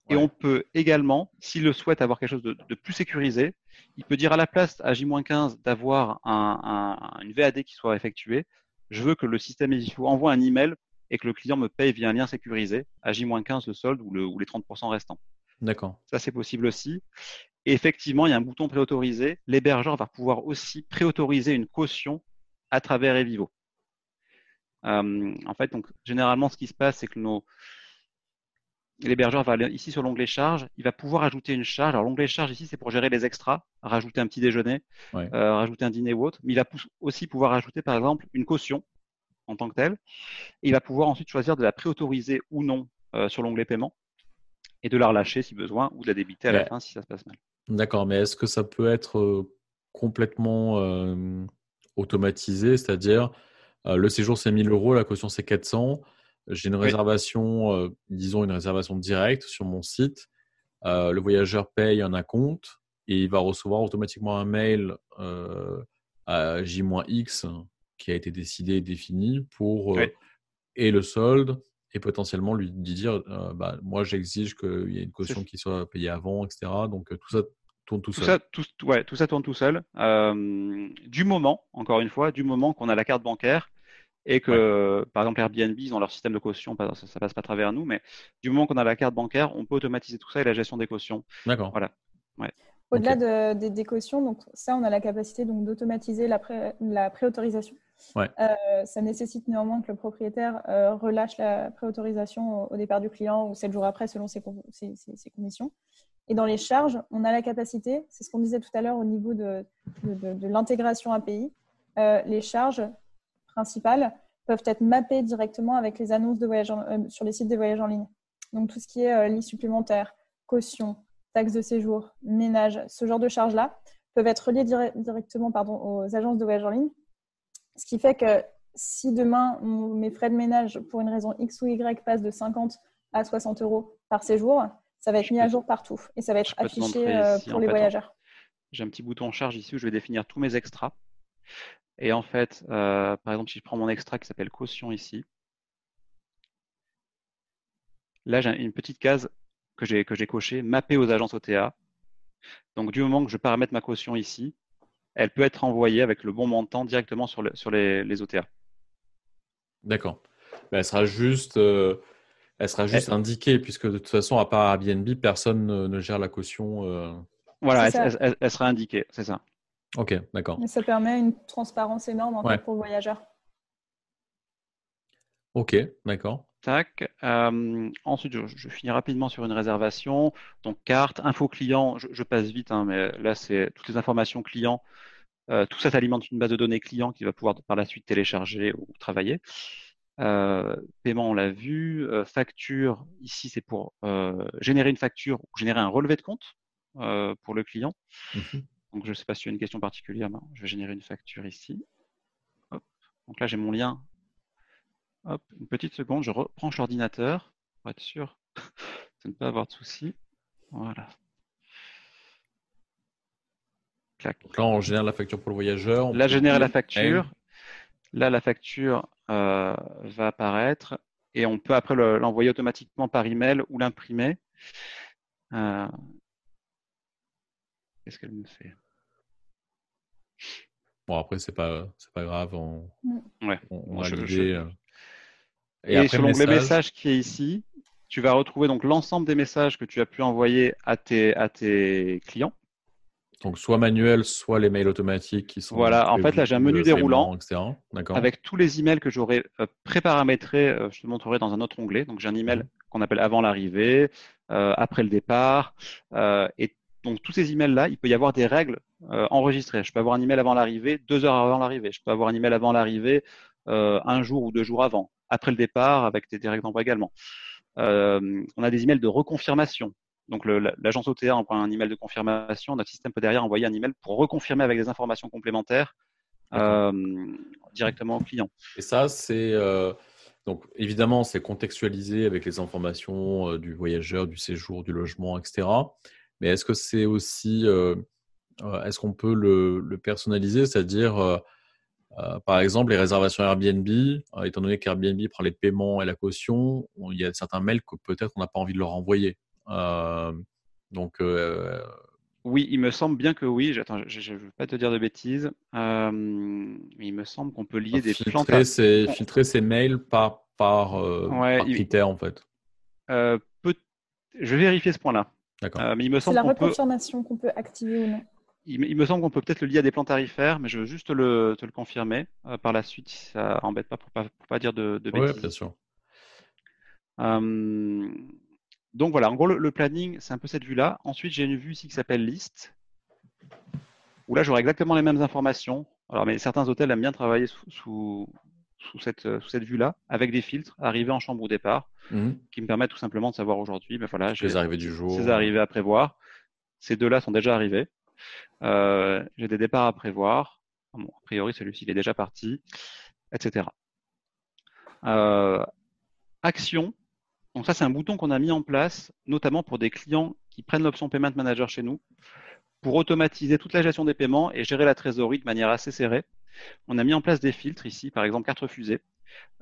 Et on peut également, s'il le souhaite avoir quelque chose de, plus sécurisé, il peut dire à la place à J-15 d'avoir un, une VAD qui soit effectuée. Je veux que le système Evivo envoie un email et que le client me paye via un lien sécurisé à J-15 le solde ou, ou les 30% restants. D'accord. Ça, c'est possible aussi. Et effectivement, il y a un bouton préautorisé. L'hébergeur va pouvoir aussi préautoriser une caution à travers Evivo. Euh, en fait, donc, généralement, ce qui se passe, c'est que nos, l'hébergeur va aller ici sur l'onglet charge, il va pouvoir ajouter une charge. Alors l'onglet charge ici, c'est pour gérer les extras, rajouter un petit déjeuner, euh, rajouter un dîner ou autre. Mais il va aussi pouvoir ajouter par exemple une caution en tant que telle. il va pouvoir ensuite choisir de la préautoriser ou non euh, sur l'onglet paiement et de la relâcher si besoin ou de la débiter à la fin si ça se passe mal. D'accord, mais est-ce que ça peut être complètement automatisé, c'est-à-dire euh, le séjour, c'est 1000 euros, la caution, c'est 400. J'ai une réservation, euh, disons une réservation directe sur mon site. Euh, le voyageur paye un acompte et il va recevoir automatiquement un mail à J-X qui a été décidé et défini pour et le solde et potentiellement lui dire bah, moi j'exige qu'il y ait une caution qui soit payée avant, etc. Donc tout ça tourne tout, seul. Ça, tout, ouais, tout ça tourne tout seul. du moment, encore une fois, du moment qu'on a la carte bancaire et que, par exemple, Airbnb, ils ont leur système de caution, ça, ne passe pas à travers nous, mais du moment qu'on a la carte bancaire, on peut automatiser tout ça et la gestion des cautions. D'accord. Voilà. Au-delà des, cautions, donc ça, on a la capacité donc d'automatiser la, pré, la préautorisation. Ouais. Euh, ça nécessite néanmoins que le propriétaire euh, relâche la préautorisation au, départ du client ou 7 jours après selon ses, ses, conditions. Et dans les charges, on a la capacité, c'est ce qu'on disait tout à l'heure au niveau de, de, de l'intégration API, euh, les charges principales peuvent être mappées directement avec les annonces de voyage euh, sur les sites de voyage en ligne. Donc tout ce qui est euh, lit supplémentaire, caution, taxes de séjour, ménage, ce genre de charges-là peuvent être reliées directement pardon, aux agences de voyage en ligne. Ce qui fait que si demain mes frais de ménage pour une raison X ou Y passent de 50 à 60 euros par séjour, ça va être mis à jour partout et ça va être affiché euh, pour les voyageurs. J'ai un petit bouton charge ici où je vais définir tous mes extras. Et en fait, euh, par exemple, si je prends mon extra qui s'appelle caution ici, là j'ai une petite case que j'ai que j'ai cochée, mappée aux agences OTA. Donc du moment que je paramètre ma caution ici, elle peut être envoyée avec le bon montant directement sur, sur les, OTA. D'accord. elle sera juste, euh, elle sera juste indiquée puisque de toute façon, à part Airbnb, personne ne, gère la caution. Euh. Voilà, elle, sera indiquée, c'est ça. Ok, d'accord. ça permet une transparence énorme en pour le voyageur. Ok, d'accord. Tac. Euh, ensuite, je, finis rapidement sur une réservation. Donc, carte, info client, je, passe vite, hein, mais là, c'est toutes les informations clients. Euh, tout ça alimente une base de données client qui va pouvoir par la suite télécharger ou travailler. Euh, paiement, on l'a vu. facture, ici, c'est pour générer une facture ou générer un relevé de compte pour le client. Mhm. Donc, je ne sais pas s'il y a une question particulière. je vais générer une facture ici. Donc là, j'ai mon lien. Hop, une petite seconde, je reprends l'ordinateur pour être sûr de ne pas avoir de soucis. Voilà. Donc là, on génère la facture pour le voyageur. Là, générer la facture. Là, la facture euh, va apparaître et on peut après l'envoyer automatiquement par email ou l'imprimer. Euh, qu'est-ce qu'elle me fait? Bon, après, c'est pas, c'est pas grave. On, mm. ouais. on, a l'idée. Euh. Et, Et sur l'onglet message qui est ici, tu vas retrouver donc l'ensemble des messages que tu as pu envoyer à tes, à tes clients. Donc soit manuel, soit les mails automatiques qui sont. Voilà, en fait là j'ai un menu déroulant avec tous les emails que j'aurais euh, préparamétrés. Euh, je te montrerai dans un autre onglet. Donc j'ai un email mm. qu'on appelle avant l'arrivée, après le départ, et donc tous ces emails-là, il peut y avoir des règles euh, enregistrées. Je peux avoir un email avant l'arrivée, deux heures avant l'arrivée. Je peux avoir un email avant l'arrivée, euh, un jour ou deux jours avant. après le départ avec des, règles d'envoi également. Euh, on a des emails de reconfirmation. Donc l'agence OTA envoie un email de confirmation, notre système peut derrière envoyer un email pour reconfirmer avec des informations complémentaires directement au client. Et ça, c'est donc évidemment c'est contextualisé avec les informations du voyageur, du séjour, du logement, etc. Mais est-ce que c'est aussi, est-ce qu'on peut le, le personnaliser, c'est-à-dire euh, par exemple, les réservations Airbnb, euh, étant donné qu'Airbnb prend les paiements et la caution, il y a certains mails que peut-être on n'a pas envie de leur envoyer. Euh, donc, oui, il me semble bien que oui. je ne veux pas te dire de bêtises. il me semble qu'on peut lier des filtrer Ces, filtrer ces mails par, par, critère, en fait. Je vais vérifier ce point-là. D'accord. mais il me semble C'est la reconfirmation qu'on peut activer ou non il, me semble qu'on peut peut-être le lier à des plans tarifaires, mais je veux juste te le, confirmer euh, par la suite si ça embête pas pour pas, pas dire de, de bêtises. Oui, bien sûr. Hum, donc voilà, en gros, le, planning, c'est un peu cette vue-là. Ensuite, j'ai une vue ici qui s'appelle liste, où là, j'aurai exactement les mêmes informations. Alors, mais certains hôtels aiment bien travailler sous, sous, cette, cette vue-là, avec des filtres, arrivés en chambre au départ, mmh. qui me permettent tout simplement de savoir aujourd'hui, ben voilà, j'ai les arrivées du jour. Ces arrivées à prévoir. Ces deux-là sont déjà arrivés. Euh, j'ai des départs à prévoir. a priori, celui-ci il est déjà parti, etc. Euh, action. Donc ça, c'est un bouton qu'on a mis en place, notamment pour des clients qui prennent l'option Payment Manager chez nous, pour automatiser toute la gestion des paiements et gérer la trésorerie de manière assez serrée. On a mis en place des filtres ici, par exemple carte refusée.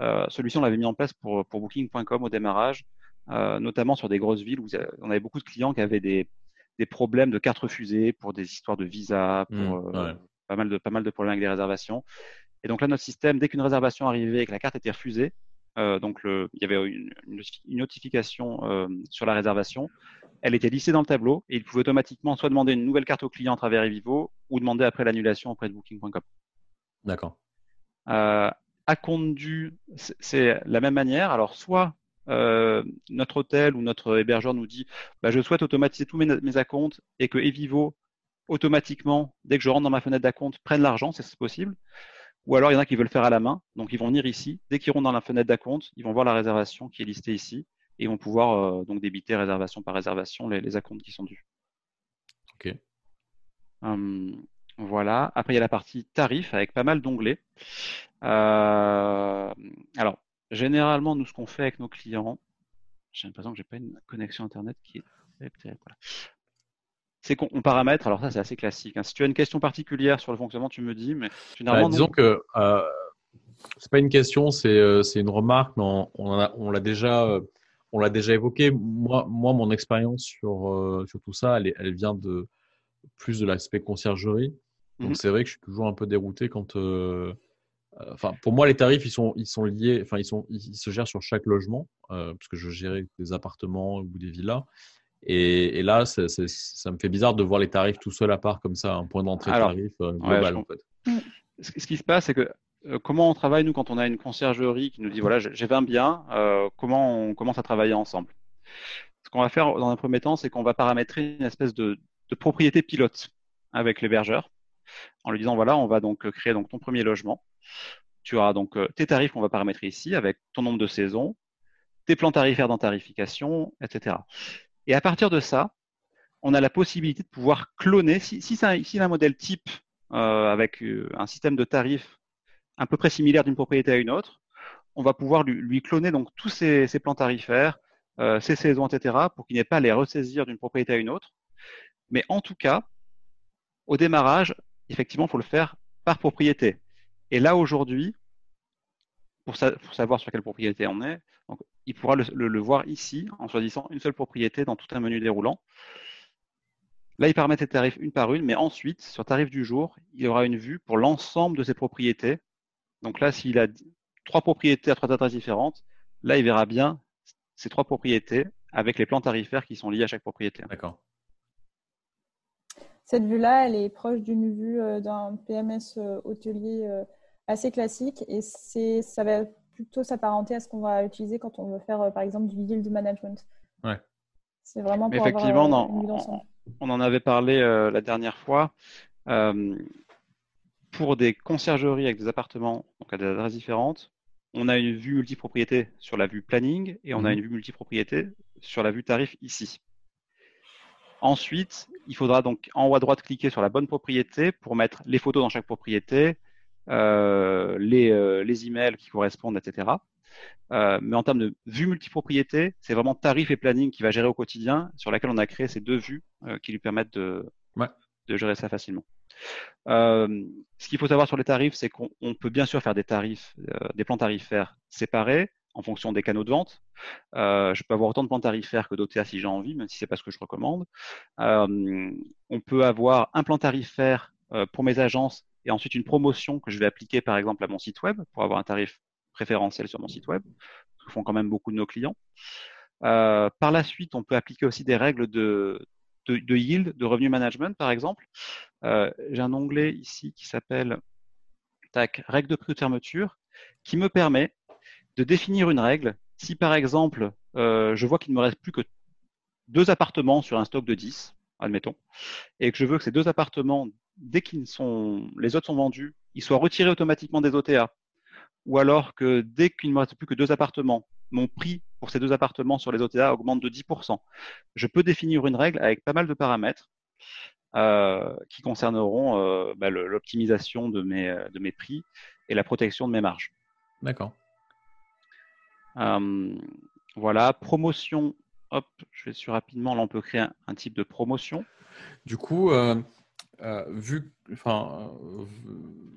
Euh, celui-ci, on l'avait mis en place pour, pour Booking.com au démarrage, notamment sur des grosses villes où on avait beaucoup de clients qui avaient des, des problèmes de cartes refusées pour des histoires de visa, pour mmh, euh, pas, mal de, pas mal de problèmes avec les réservations. Et donc là, notre système, dès qu'une réservation arrivait et que la carte était refusée, euh, donc le, il y avait une, notification euh, sur la réservation, elle était listée dans le tableau et il pouvait automatiquement soit demander une nouvelle carte au client à travers Evivo ou demander après l'annulation auprès de Booking.com. D'accord. à compte dû, c'est la même manière. Alors, soit euh, notre hôtel ou notre hébergeur nous dit bah, je souhaite automatiser tous mes, mes accounts et que Evivo automatiquement, dès que je rentre dans ma fenêtre d'acompte, prenne l'argent, c'est possible. Ou alors il y en a qui veulent faire à la main, donc ils vont venir ici. Dès qu'ils rentrent dans la fenêtre d'acompte, ils vont voir la réservation qui est listée ici et ils vont pouvoir euh, donc débiter réservation par réservation les, les acomptes qui sont dus. Ok. Hum, voilà. Après il y a la partie tarif avec pas mal d'onglets. Euh, alors Généralement, nous, ce qu'on fait avec nos clients, j'ai l'impression que j'ai pas une connexion Internet qui est C'est qu'on paramètre, alors ça c'est assez classique. Hein. Si tu as une question particulière sur le fonctionnement, tu me dis, mais généralement. Bah, disons que euh, c'est pas une question, c'est euh, une remarque, mais on, on l'a déjà, euh, on l'a déjà évoqué. Moi, moi mon expérience sur, euh, sur tout ça, elle, elle, vient de plus de l'aspect conciergerie. Donc mmh c'est vrai que je suis toujours un peu dérouté quand euh, enfin, pour moi, les tarifs, ils sont, ils sont liés, enfin, ils, sont, ils se gèrent sur chaque logement, euh, parce que je gérais des appartements ou des villas. Et, là, ça me fait bizarre de voir les tarifs tout seul à part, comme ça, un point d'entrée tarif euh, global, en fait. Ce qui se passe, c'est que comment on travaille, nous, quand on a une conciergerie qui nous dit, voilà, j'ai 20 biens, comment on commence à travailler ensemble? Ce qu'on va faire dans un premier temps, c'est qu'on va paramétrer une espèce de, de propriété pilote avec l'hébergeur en lui disant voilà, on va donc créer donc ton premier logement. Tu auras donc euh, tes tarifs qu'on va paramétrer ici avec ton nombre de saisons, tes plans tarifaires dans tarification, etc. Et à partir de ça, on a la possibilité de pouvoir cloner, si, c'est un, modèle type euh, avec euh, un système de tarifs à peu près similaire d'une propriété à une autre, on va pouvoir lui, cloner donc tous ces, plans tarifaires, ces saisons, etc., pour qu'il n'ait pas à les ressaisir d'une propriété à une autre. Mais en tout cas, au démarrage, effectivement, il faut le faire par propriété. Et là, aujourd'hui, pour, savoir sur quelle propriété on est, il pourra le, voir ici en choisissant une seule propriété dans tout un menu déroulant. Là, il paramètre les tarifs une par une, mais ensuite, sur tarif du jour, il aura une vue pour l'ensemble de ses propriétés. Donc là, s'il a trois propriétés à trois adresses différentes, là, il verra bien ces trois propriétés avec les plans tarifaires qui sont liés à chaque propriété. D'accord. Cette vue-là, elle est proche d'une vue euh, d'un PMS euh, hôtelier euh, assez classique et c'est, ça va plutôt s'apparenter à ce qu'on va utiliser quand on veut faire, euh, par exemple, du yield management. Ouais. C'est vraiment pour Effectivement, avoir, on, on, en avait parlé euh, la dernière fois. Euh, pour des conciergeries avec des appartements, donc à des adresses différentes, on a une vue multipropriété sur la vue planning et on a Mhm. une vue multipropriété sur la vue tarif ici. Ensuite, il faudra donc en haut à droite cliquer sur la bonne propriété pour mettre les photos dans chaque propriété, euh, les, euh, les emails qui correspondent, etc. Euh, mais en termes de vue multipropriété, c'est vraiment tarif et planning qui va gérer au quotidien, sur laquelle on a créé ces deux vues qui lui permettent de, Ouais. de gérer ça facilement. Ce qu'il faut savoir sur les tarifs, c'est qu'on on peut bien sûr faire des tarifs, des plans tarifaires séparés en fonction des canaux de vente. Euh, je peux avoir autant de plans tarifaires que d'OTA si j'ai envie, même si c'est pas ce que je recommande. Euh, on peut avoir un plan tarifaire euh, pour mes agences et ensuite une promotion que je vais appliquer par exemple à mon site web pour avoir un tarif préférentiel sur mon site web, ce que font quand même beaucoup de nos clients. Par la suite, on peut appliquer aussi des règles de, de, yield, de revenu management par exemple. J'ai un onglet ici qui s'appelle tac, règle de prix de fermeture qui me permet de définir une règle. Si par exemple, euh, je vois qu'il ne me reste plus que deux appartements sur un stock de 10, admettons, et que je veux que ces deux appartements, dès qu'ils sont, les autres sont vendus, ils soient retirés automatiquement des OTA, ou alors que dès qu'il ne me reste plus que deux appartements, mon prix pour ces deux appartements sur les OTA augmente de 10%. Je peux définir une règle avec pas mal de paramètres euh, qui concerneront euh, bah, l'optimisation de mes prix et la protection de mes marges. D'accord. Euh, voilà, promotion. Hop, je vais dessus rapidement. Là, on peut créer un, un type de promotion. Du coup, euh, euh, vu enfin, euh,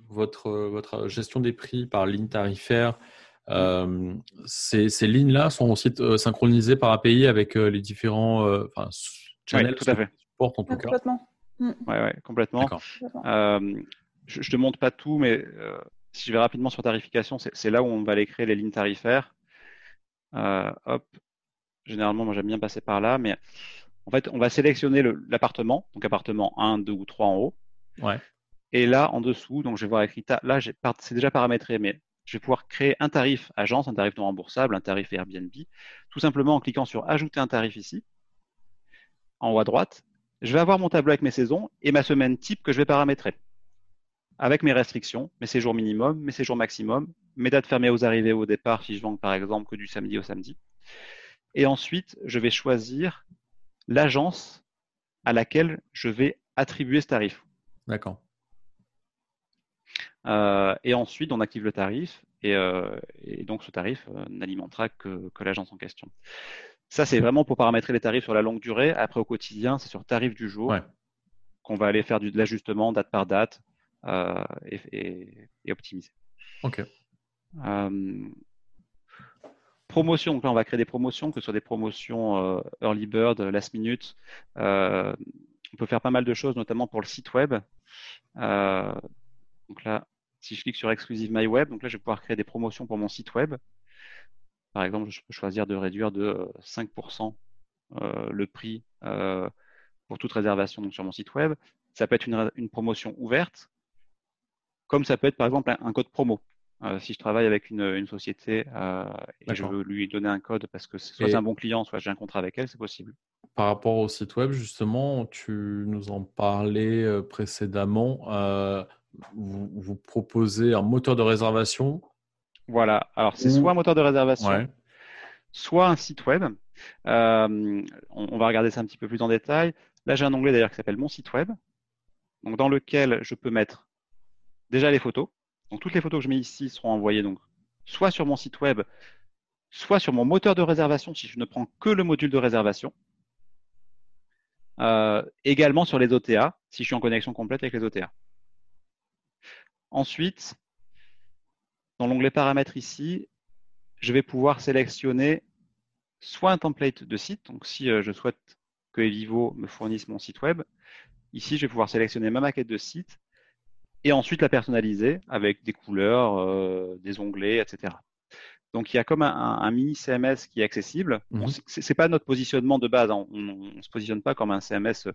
votre, votre gestion des prix par ligne tarifaire, euh, ces, ces lignes-là sont aussi euh, synchronisées par API avec euh, les différents euh, enfin, channels tout à fait. qui supportent en tout Ah, cas. complètement. Ouais, ouais, complètement. Euh, je, je te montre pas tout, mais euh, si je vais rapidement sur tarification, c'est c'est là où on va aller créer les lignes tarifaires. Euh, hop. Généralement, moi j'aime bien passer par là, mais en fait, on va sélectionner le- l'appartement, donc appartement 1, 2 ou 3 en haut. Ouais. Et là, en dessous, donc je vais voir écrit, là, c'est déjà paramétré, mais je vais pouvoir créer un tarif agence, un tarif non remboursable, un tarif Airbnb, tout simplement en cliquant sur ajouter un tarif ici, en haut à droite. Je vais avoir mon tableau avec mes saisons et ma semaine type que je vais paramétrer avec mes restrictions, mes séjours minimum, mes séjours maximum, mes dates fermées aux arrivées et au départ, si je vends par exemple que du samedi au samedi. Et ensuite, je vais choisir l'agence à laquelle je vais attribuer ce tarif. D'accord. Euh, et ensuite, on active le tarif et, euh, et donc ce tarif euh, n'alimentera que, que l'agence en question. Ça, c'est vraiment pour paramétrer les tarifs sur la longue durée. Après, au quotidien, c'est sur tarif du jour Ouais. qu'on va aller faire du, de l'ajustement date par date et, et- et optimiser. Ok. Euh, promotion, donc là on va créer des promotions, que ce soit des promotions euh, early bird, last minute. Euh, on peut faire pas mal de choses, notamment pour le site web. Euh, donc là, si je clique sur Exclusive My Web, donc là je vais pouvoir créer des promotions pour mon site web. Par exemple, je peux choisir de réduire de euh, 5% euh, le prix euh, pour toute réservation donc, sur mon site web. Ça peut être une promotion ouverte, comme ça peut être par exemple un, un code promo. Euh, si je travaille avec une, une société euh, et je veux lui donner un code parce que c'est- soit c'est un bon client, soit j'ai un contrat avec elle, c'est possible. Par rapport au site web, justement, tu nous en parlais euh, précédemment. euh, vous, vous proposez un moteur de réservation. Voilà. Alors c'est Ou- soit un moteur de réservation, Ouais. soit un site web. On, on va regarder ça un petit peu plus en détail. Là, j'ai un onglet d'ailleurs qui s'appelle Mon site web, donc dans lequel je peux mettre déjà les photos. Donc toutes les photos que je mets ici seront envoyées donc soit sur mon site web, soit sur mon moteur de réservation si je ne prends que le module de réservation. Euh, également sur les OTA si je suis en connexion complète avec les OTA. Ensuite, dans l'onglet paramètres ici, je vais pouvoir sélectionner soit un template de site, donc si euh, je souhaite que Evivo me fournisse mon site web, ici je vais pouvoir sélectionner ma maquette de site et ensuite la personnaliser avec des couleurs, euh, des onglets, etc. Donc il y a comme un, mini CMS qui est accessible. Bon, c'est pas notre positionnement de base, hein. on ne se positionne pas comme un CMS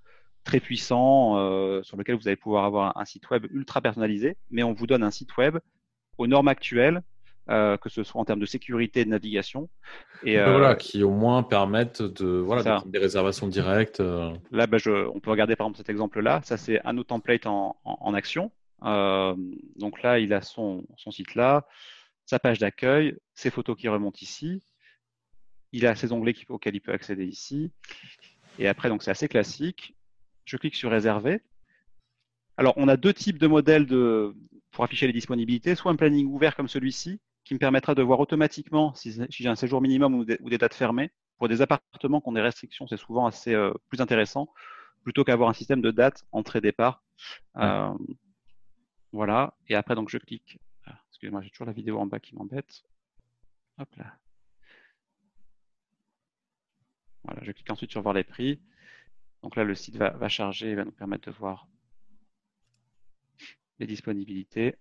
très puissant euh, sur lequel vous allez pouvoir avoir un site web ultra personnalisé, mais on vous donne un site web aux normes actuelles, euh, que ce soit en termes de sécurité et de navigation. Et, euh, voilà, qui au moins permettent de, voilà, de des réservations directes. Là, bah, je, on peut regarder par exemple cet exemple-là. Ça, c'est un autre template en, en, en action. Euh, donc là, il a son, son site là. sa page d'accueil, ses photos qui remontent ici. Il a ses onglets auxquels il peut accéder ici. Et après, donc c'est assez classique. Je clique sur réserver. Alors, on a deux types de modèles de, pour afficher les disponibilités. Soit un planning ouvert comme celui-ci, qui me permettra de voir automatiquement si, j'ai un séjour minimum ou des, dates fermées. Pour des appartements qui ont des restrictions, c'est souvent assez euh, plus intéressant, plutôt qu'avoir un système de dates entrée-départ. Euh, voilà. Et après, donc, je clique. Excusez-moi, j'ai toujours la vidéo en bas qui m'embête. Hop là. Voilà, je clique ensuite sur voir les prix. Donc là, le site va, va charger et va nous permettre de voir les disponibilités.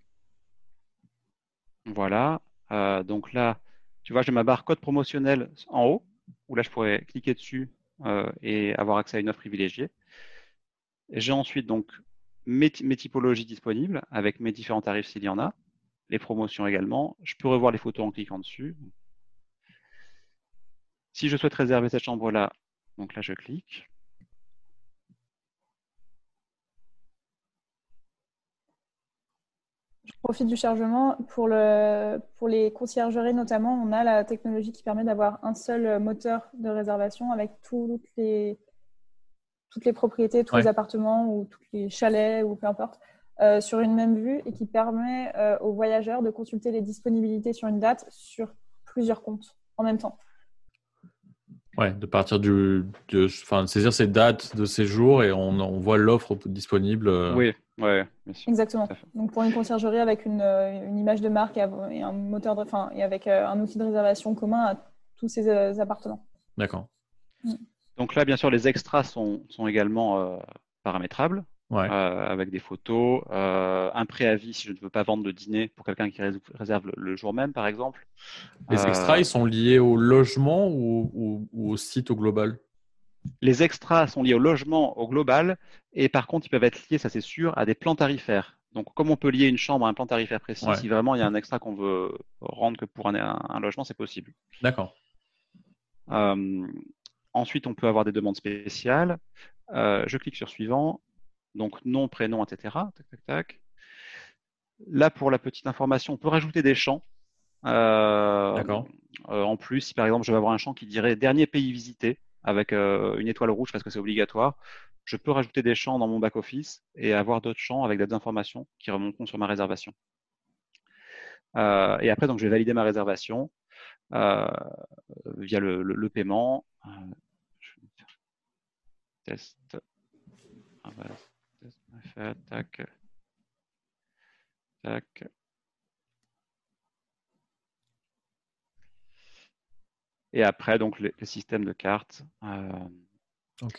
Voilà. Euh, donc là, tu vois, j'ai ma barre code promotionnel en haut, où là, je pourrais cliquer dessus euh, et avoir accès à une offre privilégiée. J'ai ensuite donc mes, typologies disponibles avec mes différents tarifs s'il y en a, les promotions également. Je peux revoir les photos en cliquant dessus. Si je souhaite réserver cette chambre-là, donc là je clique. Je profite du chargement. Pour, le, pour les conciergeries notamment, on a la technologie qui permet d'avoir un seul moteur de réservation avec toutes les, toutes les propriétés, tous les appartements ou tous les chalets ou peu importe, euh, sur une même vue et qui permet euh, aux voyageurs de consulter les disponibilités sur une date sur plusieurs comptes en même temps. Ouais, de partir du, de, enfin, saisir ces dates de séjour et on, on voit l'offre disponible. Euh. Oui, ouais, Exactement. Donc pour une conciergerie avec une, une image de marque et un moteur de, enfin, et avec un outil de réservation commun à tous ces appartements. D'accord. Mm. Donc là, bien sûr, les extras sont, également euh, paramétrables. Euh, avec des photos, euh, un préavis si je ne veux pas vendre de dîner pour quelqu'un qui réserve le, jour même, par exemple. Les extras, ils sont liés au logement ou, au site au global? Les extras sont liés au logement au global et par contre, ils peuvent être liés, ça c'est sûr, à des plans tarifaires. Donc, comme on peut lier une chambre à un plan tarifaire précis, si vraiment il y a un extra qu'on veut rendre que pour un, logement, c'est possible. D'accord. Ensuite, on peut avoir des demandes spéciales. Euh, je clique sur suivant. Donc, nom, prénom, etc. Tac, tac, tac. Là, pour la petite information, on peut rajouter des champs. Euh, D'accord. Euh, en plus, si par exemple, je vais avoir un champ qui dirait dernier pays visité avec une étoile rouge parce que c'est obligatoire, je peux rajouter des champs dans mon back-office et avoir d'autres champs avec des informations qui remonteront sur ma réservation. et après, donc, je vais valider ma réservation via le paiement. Euh, test. Ah test tac. Tac. Et après, donc, le, système de cartes. Euh,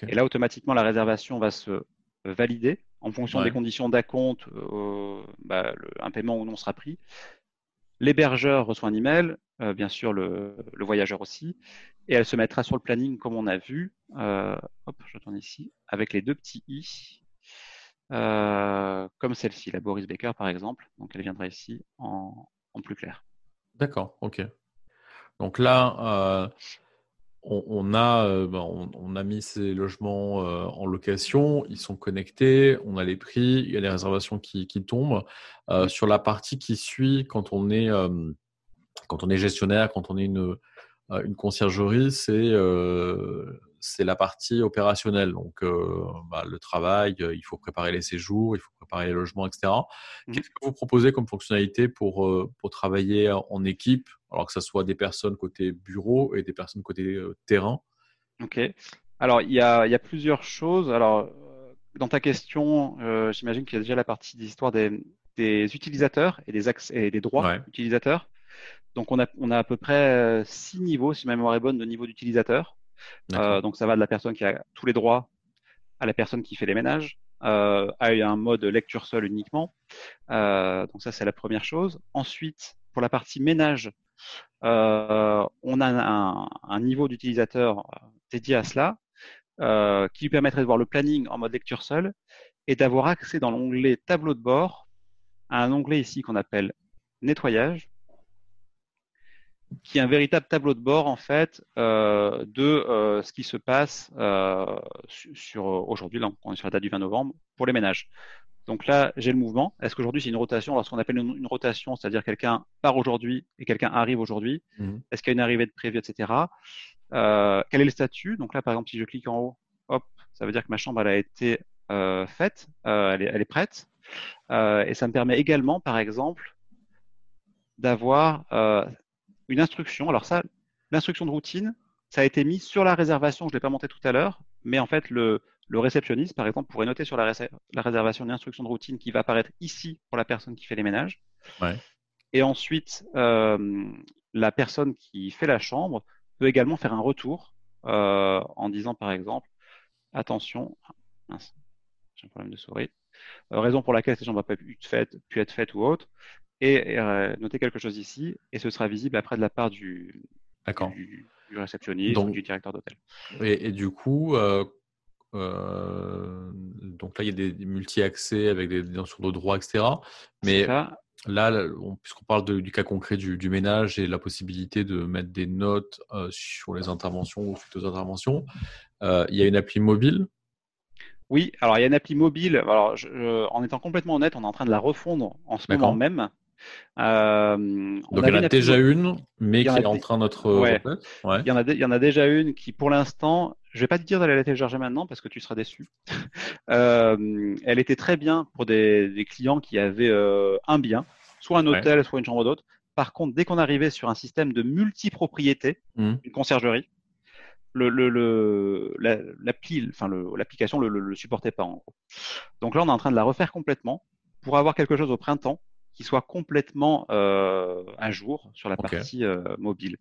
et là, automatiquement, la réservation va se valider en fonction des conditions d'acompte, euh, bah, un paiement ou non sera pris. L'hébergeur reçoit un email, euh, bien sûr le, voyageur aussi, et elle se mettra sur le planning comme on a vu. Euh, hop, je tourne ici, avec les deux petits i, euh, comme celle-ci, la Boris Baker par exemple. Donc elle viendra ici en, en plus clair. D'accord, ok. Donc là, on, a, euh, ben, on, a mis ces logements euh, en location, ils sont connectés, on a les prix, il y a les réservations qui, tombent. Euh, sur la partie qui suit, quand on est, quand on est gestionnaire, quand on est une, une conciergerie, c'est la partie opérationnelle. Donc, bah, le travail, il faut préparer les séjours, il faut préparer les logements, etc. Mmh. Qu'est-ce que vous proposez comme fonctionnalité pour, pour travailler en équipe alors que ce soit des personnes côté bureau et des personnes côté euh, terrain Ok. Alors, il y a, plusieurs choses. Alors, euh, dans ta question, euh, j'imagine qu'il y a déjà la partie des histoires des, utilisateurs et des, et des droits utilisateurs. Donc, on a, on a à peu près six niveaux, si ma mémoire est bonne, de niveau d'utilisateur. donc, ça va de la personne qui a tous les droits à la personne qui fait les ménages, à un mode lecture seule uniquement. donc, ça, c'est la première chose. Ensuite, pour la partie ménage, euh, on a un, niveau d'utilisateur euh, dédié à cela euh, qui lui permettrait de voir le planning en mode lecture seule et d'avoir accès dans l'onglet tableau de bord à un onglet ici qu'on appelle nettoyage qui est un véritable tableau de bord en fait de ce qui se passe aujourd'hui, on est sur la date du 20 novembre, pour les ménages. Donc là, j'ai le mouvement. Est-ce qu'aujourd'hui c'est une rotation? Lorsqu'on appelle une, rotation, c'est-à-dire quelqu'un part aujourd'hui et quelqu'un arrive aujourd'hui, mmh. est-ce qu'il y a une arrivée de prévue, etc. quel est le statut? Donc là, par exemple, si je clique en haut, hop, ça veut dire que ma chambre elle a été faite, elle est, elle, est, prête. et ça me permet également, par exemple, d'avoir une instruction. Alors ça, l'instruction de routine, ça a été mis sur la réservation, je ne l'ai pas monté tout à l'heure, mais en fait, le, réceptionniste, par exemple, pourrait noter sur la, réservation une instruction de routine qui va apparaître ici pour la personne qui fait les ménages. Et ensuite, euh, la personne qui fait la chambre peut également faire un retour euh, en disant, par exemple, attention, j'ai un problème de souris, euh, raison pour laquelle cette chambre n'a pas pu être faite, pu être faite ou autre. Et noter quelque chose ici, et ce sera visible après de la part du, du, du réceptionniste ou du directeur d'hôtel. Et, du coup, euh, euh, donc là, il y a des, multi-accès avec des notions de droit, etc. Mais là, puisqu'on parle du cas concret du, ménage et la possibilité de mettre des notes sur les interventions ou suite aux interventions, il y a une appli mobile? Oui, alors il y a une appli mobile. Alors, en étant complètement honnête, on est en train de la refondre en ce moment même. Euh, Donc il y en a déjà une, mais qui est en train d'être. Ouais. Il, y en a il y en a déjà une qui, pour l'instant, je vais pas te dire d'aller la télécharger maintenant parce que tu seras déçu. euh, elle était très bien pour des, des clients qui avaient euh, un bien, soit un hôtel, soit une chambre d'hôte. Par contre, dès qu'on arrivait sur un système de multipropriété, mmh. une conciergerie, le, le, le l'appli, enfin l'application le, le, supportait pas en gros. Donc là, on est en train de la refaire complètement pour avoir quelque chose au printemps qui soit complètement euh, à jour sur la partie euh, mobile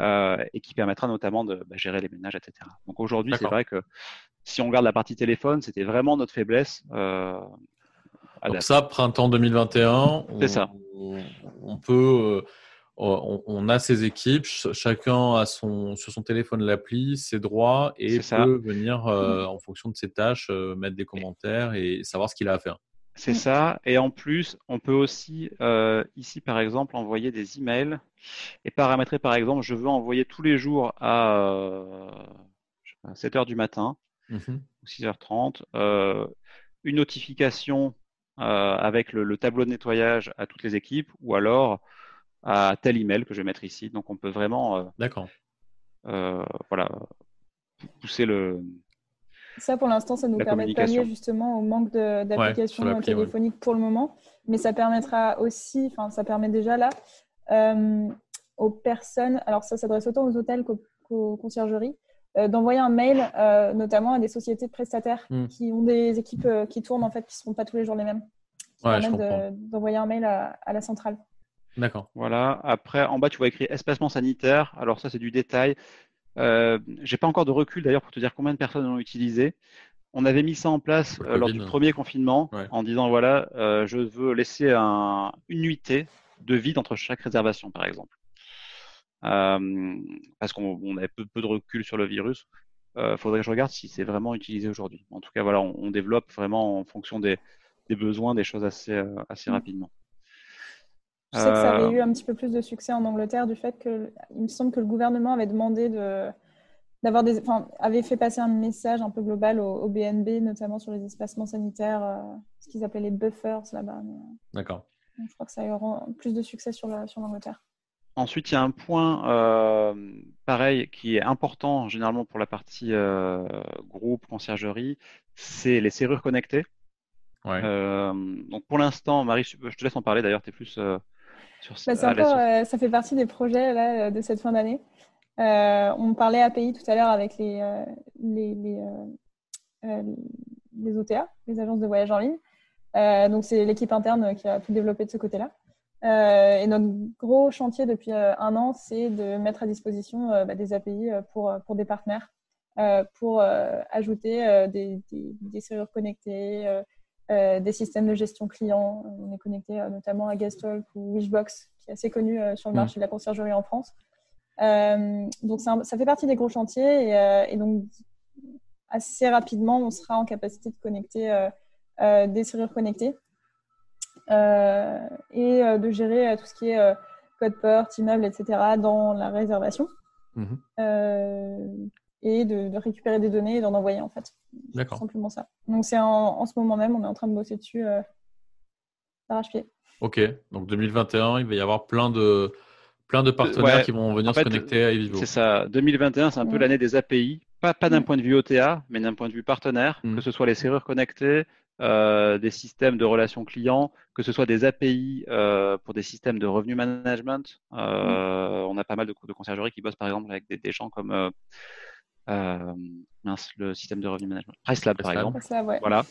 euh, et qui permettra notamment de bah, gérer les ménages, etc. Donc aujourd'hui, c'est vrai que si on regarde la partie téléphone, c'était vraiment notre faiblesse. Donc ça, printemps 2021, c'est ça. On peut, on, a ses équipes, chacun a son sur son téléphone l'appli, ses droits et peut venir mmh. en fonction de ses tâches mettre des commentaires et savoir ce qu'il a à faire. C'est ça. Et en plus, on peut aussi, euh, ici par exemple, envoyer des emails et paramétrer par exemple, je veux envoyer tous les jours à 7 euh, heures du matin mmh ou 6h30 euh, une notification avec le, tableau de nettoyage à toutes les équipes ou alors à tel email que je vais mettre ici. Donc on peut vraiment D'accord. voilà, pousser le, ça, pour l'instant, ça nous permet de pallier justement au manque d'applications téléphoniques pour le moment. Mais ça permettra aussi, enfin, ça permet déjà là, euh, aux personnes, alors ça s'adresse autant aux hôtels qu'aux conciergeries, euh, d'envoyer un mail, euh, notamment à des sociétés de prestataires hmm. qui ont des équipes qui tournent, en fait, qui ne seront pas tous les jours les mêmes. Ouais, d'envoyer un mail à, à la centrale. D'accord. Voilà. Après, en bas, tu vois écrit espacement sanitaire. Alors ça, c'est du détail. Euh, J'ai pas encore de recul d'ailleurs pour te dire combien de personnes l'ont utilisé. On avait mis ça en place euh, lors du premier confinement en disant voilà, euh, je veux laisser un, une nuitée de vide entre chaque réservation, par exemple. Euh, parce qu'on avait peu, peu, de recul sur le virus. Il faudrait que je regarde si c'est vraiment utilisé aujourd'hui. En tout cas, voilà, on, on, développe vraiment en fonction des, des besoins des choses assez, assez mmh. rapidement. Je sais que ça avait euh, eu un petit peu plus de succès en Angleterre du fait que, il me semble que le gouvernement avait demandé de, d'avoir des, enfin, avait fait passer un message un peu global au, BNB, notamment sur les espacements sanitaires, euh, ce qu'ils appelaient les buffers là-bas. Euh, D'accord. Je crois que ça a eu plus de succès sur, sur l'Angleterre. Ensuite, il y a un point pareil qui est important généralement pour la partie groupe, conciergerie, c'est les serrures connectées. Ouais. donc pour l'instant, Marie, je te laisse en parler d'ailleurs, tu es plus bah, euh, ça fait partie des projets là, euh, de cette fin d'année. Euh, on parlait API tout à l'heure avec les, les, les, OTA, les agences de voyage en ligne. donc, c'est l'équipe interne qui a tout développé de ce côté-là. et notre gros chantier depuis un an, c'est de mettre à disposition bah, des API pour, pour des partenaires, pour ajouter des, des, des, serrures connectées, euh, des systèmes de gestion client. On est connecté euh, notamment à Guesttalk ou Wishbox, qui est assez connu euh, sur le mm. marché de la conciergerie en France. donc ça, fait partie des gros chantiers et, donc assez rapidement, on sera en capacité de connecter des serrures connectées et de gérer tout ce qui est code porte, immeuble, etc. dans la réservation. Mhm. Et de, récupérer des données et d'en envoyer en fait. D'accord. Simplement ça. Donc c'est en, ce moment même, on est en train de bosser dessus d'arrache-pied. Ok, donc 2021, il va y avoir plein de, plein de partenaires qui vont venir se connecter à Evivo. C'est ça. 2021, c'est un peu l'année des API. Pas, pas d'un point de vue OTA, mais d'un point de vue partenaire, mm. que ce soit les serrures connectées, euh, des systèmes de relations clients, que ce soit des API euh, pour des systèmes de revenu management. Euh, on a pas mal de, de conciergeries qui bossent par exemple avec des, gens comme le système de revenu management, PriceLab par exemple. Voilà.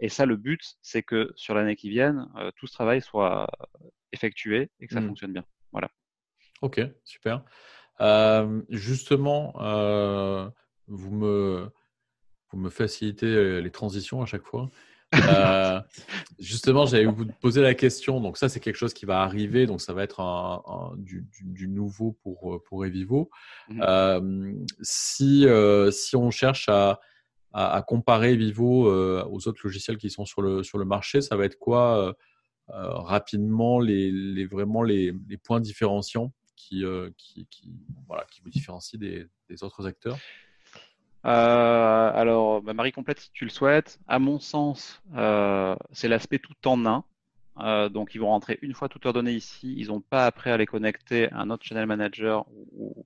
et ça, le but, c'est que sur l'année qui vient, tout ce travail soit effectué et que ça mm. fonctionne bien. Voilà. Ok, super. Euh, justement, euh, vous, me, vous me facilitez euh, les transitions à chaque fois. Justement, j'allais vous poser la question. Donc, ça, c'est quelque chose qui va arriver. Donc, ça va être un, du, du, nouveau pour, pour Evivo. Mmh. si, si on cherche à, à, comparer Evivo aux autres logiciels qui sont sur le, sur le marché, ça va être quoi rapidement les, les, vraiment les, les points différenciants qui, euh, qui, qui, voilà, qui vous différencie des, des autres acteurs? euh, alors, bah, Marie complète si tu le souhaites. À mon sens, euh, c'est l'aspect tout en un. donc, ils vont rentrer une fois toutes leurs données ici. Ils n'ont pas après à les connecter à un autre channel manager ou,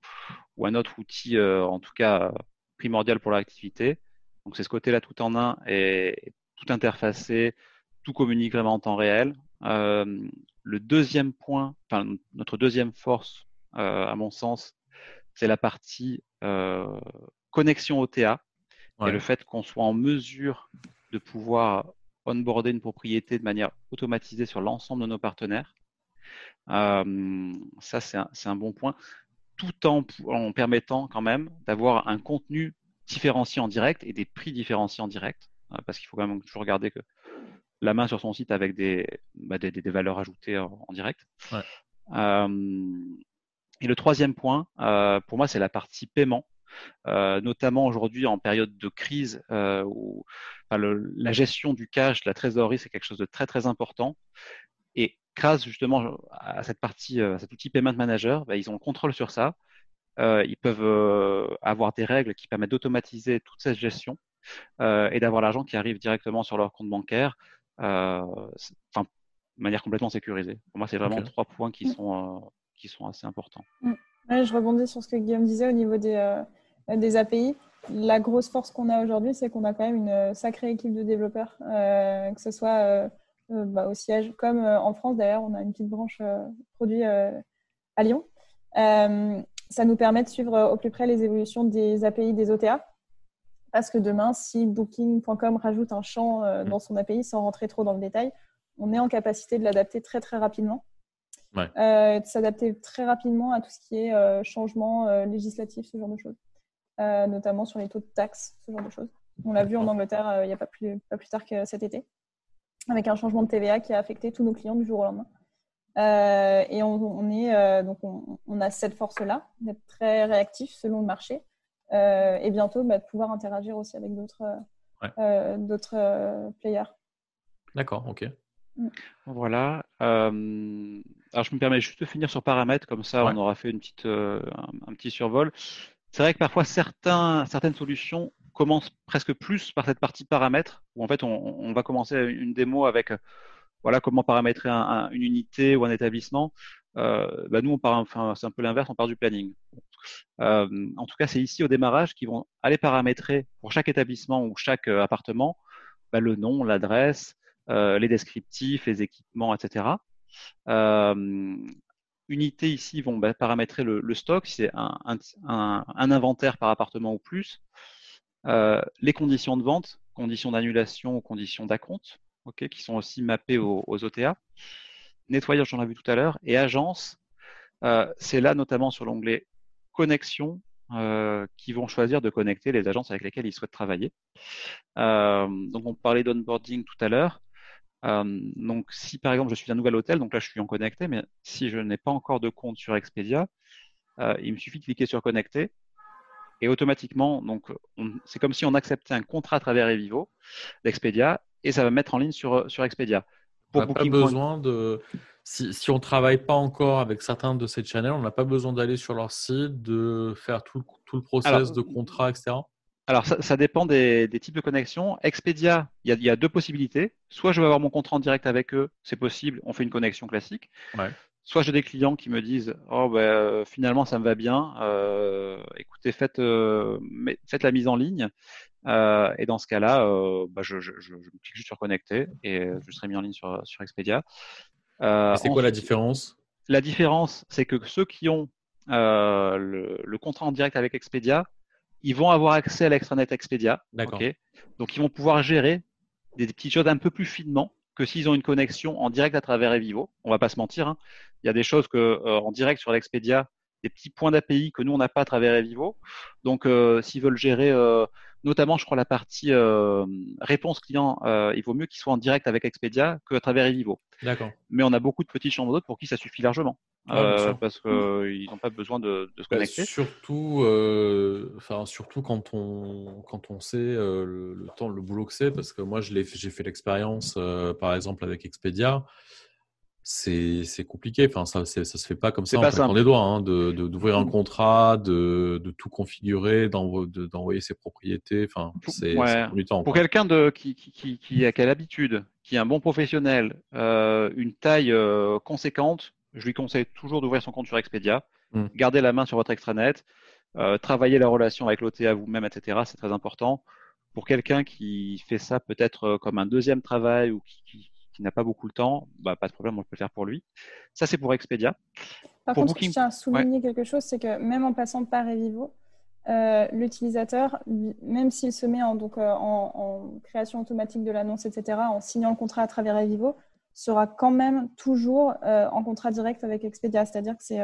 ou un autre outil, en tout cas primordial pour leur activité. Donc, c'est ce côté-là tout en un et tout interfacé, tout communique vraiment en temps réel. Le deuxième point, enfin, notre deuxième force, euh, à mon sens, c'est la partie euh, connexion OTA et le fait qu'on soit en mesure de pouvoir onboarder une propriété de manière automatisée sur l'ensemble de nos partenaires. Euh, ça, c'est un, un, bon point, tout en, en permettant quand même d'avoir un contenu différencié en direct et des prix différenciés en direct, parce qu'il faut quand même toujours regarder que la main sur son site avec des, bah, des, valeurs ajoutées en, direct. Euh, et le troisième point, euh, pour moi, c'est la partie paiement. Euh, notamment aujourd'hui en période de crise où la gestion du cash, de la trésorerie, c'est quelque chose de très très important. Et grâce justement à cette partie, à cet outil Payment Manager, bah, ils ont le contrôle sur ça. ils peuvent avoir des règles qui permettent d'automatiser toute cette gestion et d'avoir l'argent qui arrive directement sur leur compte bancaire euh, enfin, de manière complètement sécurisée. Pour moi, c'est vraiment trois points qui mm. sont, euh, qui sont assez importants. Mm. je rebondis sur ce que Guillaume disait au niveau des, euh, des API. La grosse force qu'on a aujourd'hui, c'est qu'on a quand même une sacrée équipe de développeurs, que ce soit bah, au siège, comme en France d'ailleurs, on a une petite branche produit à Lyon. ça nous permet de suivre au plus près les évolutions des API des OTA. Parce que demain, si Booking.com rajoute un champ euh, dans son API sans rentrer trop dans le détail, on est en capacité de l'adapter très très rapidement. Euh, de s'adapter très rapidement à tout ce qui est euh, changement législatif, ce genre de choses. notamment sur les taux de taxes, ce genre de choses. On l'a vu en Angleterre il n'y a pas plus, pas plus tard que cet été, avec un changement de TVA qui a affecté tous nos clients du jour au lendemain. et on, est, donc on, on, a cette force-là d'être très réactif selon le marché euh, et bientôt bah, de pouvoir interagir aussi avec d'autres euh, d'autres euh, players. D'accord, ok. Mm. Voilà. Alors, je me permets juste de finir sur paramètres, comme ça, on aura fait une petite, un, petit survol. C'est vrai que parfois, certains, certaines solutions commencent presque plus par cette partie paramètres, où en fait, on, va commencer une démo avec voilà comment paramétrer une unité ou un établissement. bah nous, on part, enfin, c'est un peu l'inverse, on part du planning. Euh, en tout cas, c'est ici au démarrage qu'ils vont aller paramétrer pour chaque établissement ou chaque euh, appartement bah, le nom, l'adresse, euh, les descriptifs, les équipements, etc. Unité ici vont bah, paramétrer le, stock, c'est un, inventaire par appartement ou plus, les conditions de vente, conditions d'annulation ou conditions d'acompte, qui sont aussi mappées aux, OTA. Nettoyage, j'en ai vu tout à l'heure, et agence, c'est là notamment sur l'onglet connexions euh, qui vont choisir de connecter les agences avec lesquelles ils souhaitent travailler. Euh, donc, on parlait d'onboarding tout à l'heure. Euh, donc, si par exemple je suis un nouvel hôtel, donc là je suis en connecté, mais si je n'ai pas encore de compte sur Expedia, il me suffit de cliquer sur connecter et automatiquement, donc c'est comme si on acceptait un contrat à travers Evivo d'Expedia et ça va mettre en ligne sur, sur Expedia. on n'a pas besoin de. Si, si on ne travaille pas encore avec certains de ces channels, on n'a pas besoin d'aller sur leur site, de faire tout, tout le process de contrat, etc. Alors, ça, dépend des, types de connexions. Expedia, il y, a, deux possibilités. Soit je vais avoir mon contrat en direct avec eux, c'est possible, on fait une connexion classique. Soit j'ai des clients qui me disent Oh, ben, finalement, ça me va bien. Euh, écoutez, faites, euh, faites, la mise en ligne. Euh, et dans ce cas-là, bah, je, je, je, clique juste sur connecter et je serai mis en ligne sur, sur Expedia. c'est quoi la différence? La différence, c'est que ceux qui ont le, le, contrat en direct avec Expedia, ils vont avoir accès à l'extranet Expedia. D'accord. Donc, ils vont pouvoir gérer des, petites choses un peu plus finement que s'ils ont une connexion en direct à travers Evivo. On va pas se mentir. Hein. Il y a des choses que euh, en direct sur l'Expedia, des petits points d'API que nous on n'a pas à travers Evivo. Donc, euh, s'ils veulent gérer euh, notamment, je crois, la partie euh, réponse client, euh, il vaut mieux qu'il soit en direct avec Expedia qu'à travers Evivo. D'accord. Mais on a beaucoup de petites chambres d'hôtes pour qui ça suffit largement. Euh, parce qu'ils n'ont pas besoin de, se bah, connecter. surtout, enfin surtout quand on quand on sait le, temps, le boulot que c'est, parce que moi j'ai fait l'expérience, par exemple avec Expedia c'est compliqué. Enfin, ça, ça se fait pas comme ça en claquant des doigts, hein, de d'ouvrir un mmh. contrat, de, de tout configurer, d'envoyer ses propriétés. Enfin, c'est du temps. Pour quelqu'un de qui, qui, qui, a quelle habitude, qui est un bon professionnel, euh, une taille euh, conséquente, je lui conseille toujours d'ouvrir son compte sur Expedia, mmh. garder la main sur votre extranet, euh, travailler la relation avec l'OTA vous-même, etc. C'est très important. Pour quelqu'un qui fait ça peut-être comme un deuxième travail ou qui, qui n'a pas beaucoup le temps, bah, pas de problème, on peut le faire pour lui. Ça, c'est pour Expedia. Par contre, je tiens à souligner quelque chose, c'est que même en passant par Evivo, euh, l'utilisateur, même s'il se met en, donc, euh, en, création automatique de l'annonce, etc., en signant le contrat à travers Evivo, sera quand même toujours euh, en contrat direct avec Expedia. C'est-à-dire que c'est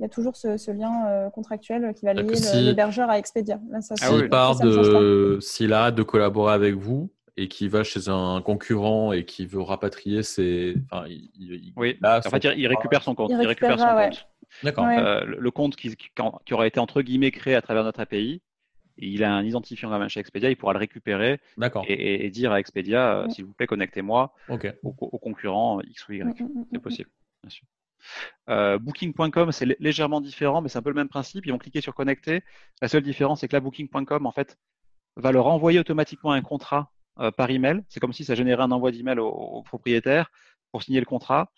il y a toujours ce, lien contractuel qui va lier l'hébergeur à Expedia. S'il part de, s'il a de collaborer avec vous, et qui va chez un concurrent et qui veut rapatrier ses. Enfin, il, oui, en fait, il récupère son compte. Il récupère, son compte. D'accord. Euh, le, compte qui, qui, aura été entre guillemets créé à travers notre API, il a un identifiant quand même chez Expedia, il pourra le récupérer et, et, dire à Expedia, euh, s'il vous plaît, connectez-moi au, concurrent X ou Y. Mm, mm, mm, c'est possible, bien sûr. Euh, Booking.com, c'est légèrement différent, mais c'est un peu le même principe. Ils vont cliquer sur connecter. La seule différence, c'est que là, Booking.com, en fait, va leur envoyer automatiquement un contrat euh, par email. C'est comme si ça générait un envoi d'email au, au propriétaire pour signer le contrat.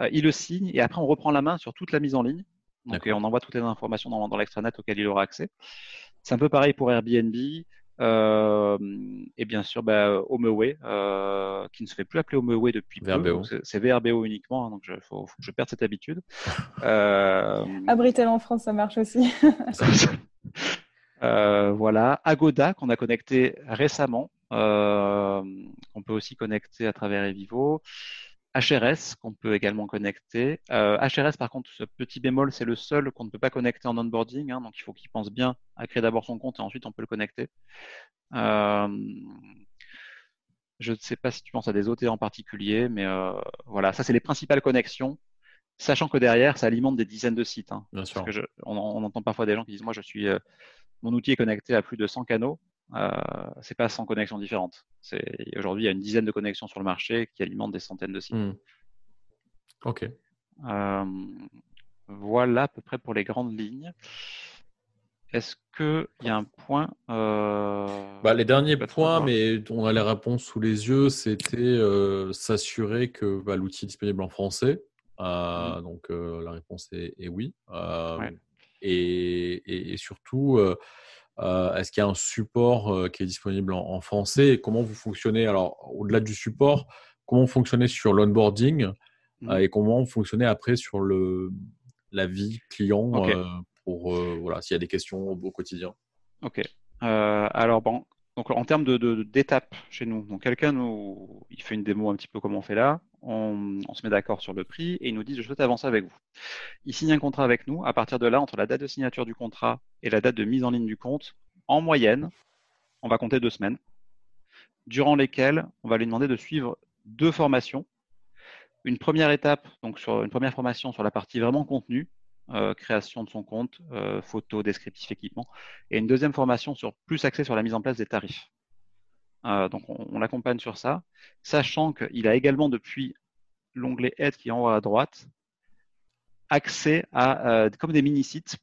Euh, il le signe et après on reprend la main sur toute la mise en ligne. Donc on envoie toutes les informations dans, dans l'extranet auquel il aura accès. C'est un peu pareil pour Airbnb. Euh, et bien sûr, bah, HomeAway, euh, qui ne se fait plus appeler HomeAway depuis VRBO. C'est VRBO uniquement, hein, donc il faut, que je perde cette habitude. euh... Abritel en France, ça marche aussi. Euh, voilà, Agoda qu'on a connecté récemment, qu'on peut aussi connecter à travers Evivo. HRS qu'on peut également connecter. Euh, HRS par contre, ce petit bémol, c'est le seul qu'on ne peut pas connecter en onboarding, hein, donc il faut qu'il pense bien à créer d'abord son compte et ensuite on peut le connecter. Euh, je ne sais pas si tu penses à des OT en particulier, mais euh, voilà, ça c'est les principales connexions, sachant que derrière ça alimente des dizaines de sites. Hein, bien sûr. Que on, on, entend parfois des gens qui disent moi je suis mon outil est connecté à plus de 100 canaux. Euh, c'est pas 100 connexions différentes. Aujourd'hui, il y a une dizaine de connexions sur le marché qui alimentent des centaines de sites. Hmm. Ok. Euh, voilà à peu près pour les grandes lignes. Est-ce qu'il y a un point euh, bah, Les derniers points, mais on a les réponses sous les yeux, c'était euh, s'assurer que bah, l'outil est disponible en français. Hmm. Donc la réponse est, oui. Et, et, surtout, euh, euh, est-ce qu'il y a un support euh, qui est disponible en, français et comment vous fonctionnez? Alors, au-delà du support, comment vous fonctionnez sur l'onboarding mmh. et comment vous fonctionnez après sur le, la vie client pour voilà s'il y a des questions au quotidien? Ok. alors bon, donc en termes de, d'étapes chez nous, donc quelqu'un nous, il fait une démo un petit peu comme on fait là, on, se met d'accord sur le prix et il nous dit je souhaite avancer avec vous. Il signe un contrat avec nous. À partir de là, entre la date de signature du contrat et la date de mise en ligne du compte, en moyenne, on va compter deux semaines, durant lesquelles on va lui demander de suivre deux formations. Une première étape, donc une première formation sur la partie vraiment contenu, euh, création de son compte, euh, photo, descriptif, équipement, et une deuxième formation sur plus axée sur la mise en place des tarifs. Euh, donc on, l'accompagne sur ça, sachant qu'il a également depuis l'onglet Aide qui est en haut à droite, accès à comme des mini-sites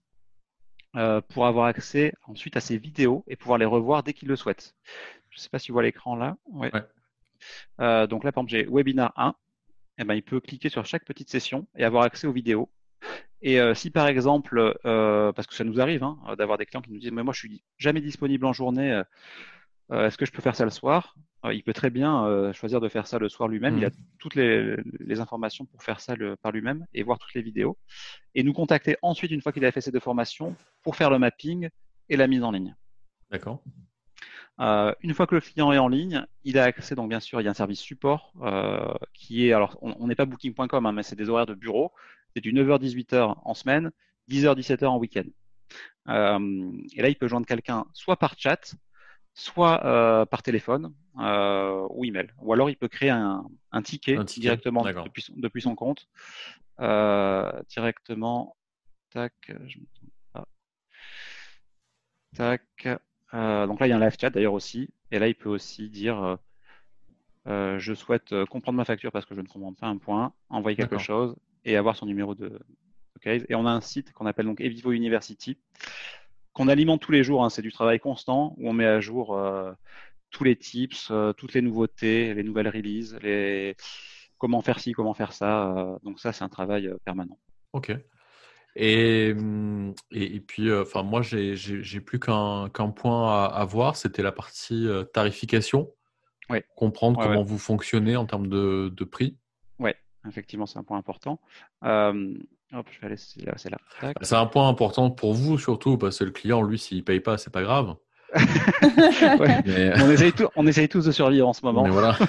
pour avoir accès ensuite à ces vidéos et pouvoir les revoir dès qu'il le souhaite. Je ne sais pas si vous voyez l'écran là. Ouais. donc là, par exemple, j'ai Webinar 1. Eh ben, il peut cliquer sur chaque petite session et avoir accès aux vidéos. Et euh, si par exemple, euh, parce que ça nous arrive hein, d'avoir des clients qui nous disent mais moi je suis jamais disponible en journée, euh, est-ce que je peux faire ça le soir? Il peut très bien choisir de faire ça le soir lui-même. Il a mmh. toutes les, informations pour faire ça par lui-même et voir toutes les vidéos et nous contacter ensuite une fois qu'il a fait ces deux formations pour faire le mapping et la mise en ligne. D'accord. une fois que le client est en ligne, il a accès, donc bien sûr, il y a un service support qui est, alors on n'est pas booking.com, hein, mais c'est des horaires de bureau c'est du 9h-18h en semaine, 10h-17h en week-end. Euh, et là, il peut joindre quelqu'un soit par chat, soit euh, par téléphone euh, ou email. Ou alors, il peut créer un, ticket, directement depuis son, compte. directement. Tac, je pas. Tac. donc là, il y a un live chat d'ailleurs aussi. Et là, il peut aussi dire je souhaite comprendre ma facture parce que je ne comprends pas un point, envoyer quelque chose et avoir son numéro de, case. Et on a un site qu'on appelle donc Evivo University, qu'on alimente tous les jours. Hein. c'est du travail constant où on met à jour euh, tous les tips, euh, toutes les nouveautés, les nouvelles releases, les comment faire ci, comment faire ça. Euh. donc ça, c'est un travail permanent. Ok. Et, et, puis, enfin, moi, j'ai plus qu'un point à, voir, c'était la partie tarification. Ouais. Comprendre comment vous fonctionnez en termes de, de prix. Ouais. Effectivement, c'est un point important. Euh, je vais aller, c'est là. C'est un point important pour vous surtout parce que le client, lui, s'il ne paye pas, c'est pas grave. on, essaye on, essaye tous de survivre en ce moment. voilà.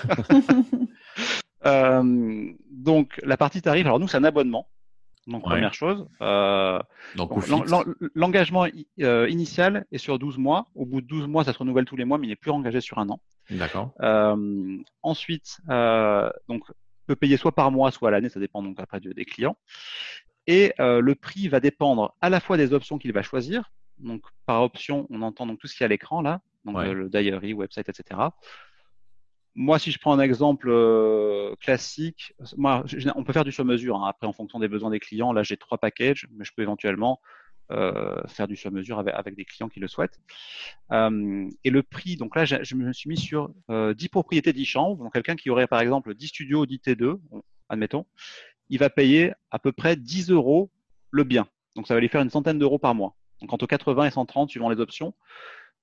Euh, donc, la partie tarif, alors nous, c'est un abonnement. Donc, première chose. Euh, l'engagement initial est sur 12 mois. Au bout de 12 mois, ça se renouvelle tous les mois, mais il n'est plus engagé sur un an. D'accord. ensuite, donc, peut payer soit par mois, soit à l'année, ça dépend donc après des clients. Et euh, le prix va dépendre à la fois des options qu'il va choisir. Donc par option, on entend donc tout ce qui est à l'écran là, donc euh, le diary, website, etc. Moi, si je prends un exemple euh, classique, moi, on peut faire du sur-mesure. Hein. Après, en fonction des besoins des clients, là, j'ai trois packages, mais je peux éventuellement euh, faire du sur-mesure avec, des clients qui le souhaitent. Euh, et le prix, donc là, je, me suis mis sur 10 euh, propriétés, 10 chambres. Donc quelqu'un qui aurait par exemple 10 studios, 10 T2, admettons, il va payer à peu près 10 euros le bien. Donc ça va lui faire une centaine d'euros par mois. Donc entre 80 et 130 suivant les options.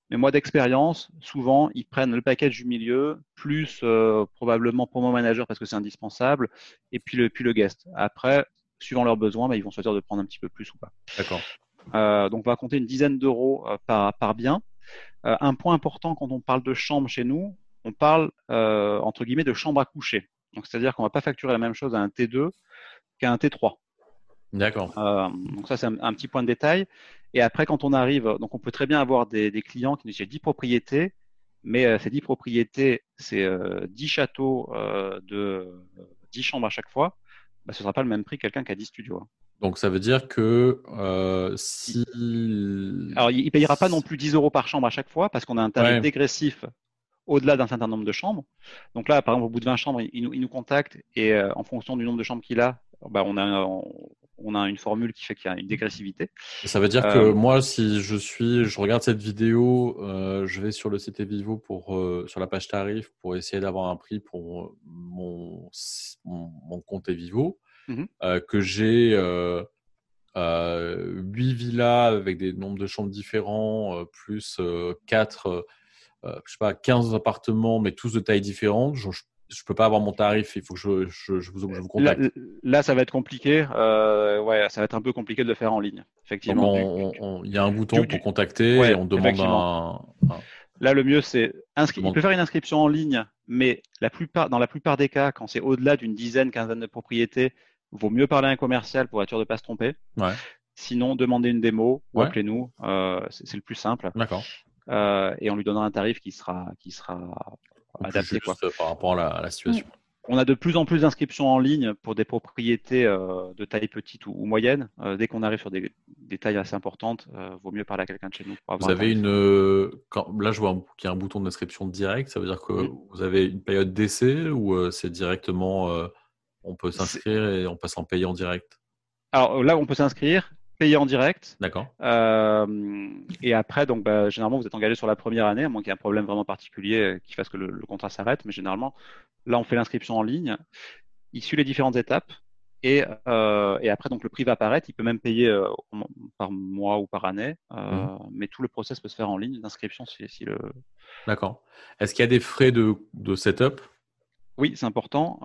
Mais moi d'expérience, souvent ils prennent le package du milieu, plus probablement promo manager parce que c'est indispensable, et puis le, puis le guest. Après, suivant leurs besoins, bah, ils vont choisir de prendre un petit peu plus ou pas. D'accord. Euh, donc, on va compter une dizaine d'euros euh, par, bien. Euh, un point important quand on parle de chambre chez nous, on parle entre guillemets de chambre à coucher. Donc, c'est-à-dire qu'on ne va pas facturer la même chose à un T2 qu'à un T3. D'accord. donc ça, c'est un, petit point de détail. Et après, quand on arrive, donc on peut très bien avoir des, clients qui nous disent 10 propriétés, mais ces 10 propriétés, c'est 10 châteaux de 10 chambres à chaque fois. Bah, ce ne sera pas le même prix que quelqu'un qui a 10 studios. Hein. Donc ça veut dire que euh, si. Alors il ne payera pas non plus 10 euros par chambre à chaque fois parce qu'on a un tarif dégressif au-delà d'un certain nombre de chambres. Donc là, par exemple, au bout de 20 chambres, il nous, il nous contacte et euh, en fonction du nombre de chambres qu'il a, bah, on, a on, a une formule qui fait qu'il y a une dégressivité. Ça veut dire que euh, moi, si je suis, je regarde cette vidéo, je vais sur le site Vivo pour sur la page tarif pour essayer d'avoir un prix pour mon, mon, mon compte Vivo. Euh, que j'ai euh, euh, 8 villas avec des nombres de chambres différents, euh, plus 4, je sais pas, 15 appartements, mais tous de tailles différentes. Je, ne peux pas avoir mon tarif, il faut que je, je, je, vous, vous, contacte. Là, ça va être compliqué. ouais, ça va être un peu compliqué de le faire en ligne, effectivement. Il y a un bouton pour contacter et on demande un, Là, le mieux, c'est il peut faire une inscription en ligne, mais la plupart, dans la plupart des cas, quand c'est au-delà d'une dizaine, quinzaine de propriétés, vaut mieux parler à un commercial pour être sûr de ne pas se tromper. Sinon, demandez une démo ou appelez-nous. Euh, c'est le plus simple. D'accord. Euh, et on lui donnera un tarif qui sera, qui sera adapté. Quoi. Par rapport à la, situation. On a de plus en plus d'inscriptions en ligne pour des propriétés euh, de taille petite ou, moyenne. dès qu'on arrive sur des, tailles assez importantes, vaut mieux parler à quelqu'un de chez nous. vous avez une. là, je vois qu'il y a un bouton d'inscription direct. Ça veut dire que mm. vous avez une période d'essai ou c'est directement on peut s'inscrire et on passe en en direct? Alors là, on peut s'inscrire, payer en direct. D'accord. et après, donc, bah, généralement, vous êtes engagé sur la première année, à moins qu'il y ait un problème vraiment particulier qui fasse que le, le contrat s'arrête. Mais généralement, là, on fait l'inscription en ligne. Il suit les différentes étapes. Euh, et, après, donc le prix va apparaître. Il peut même payer euh, par mois ou par année, euh, mmh. mais tout le process peut se faire en ligne d'inscription si, le. D'accord. Est-ce qu'il y a des frais de, de setup? Oui, c'est important.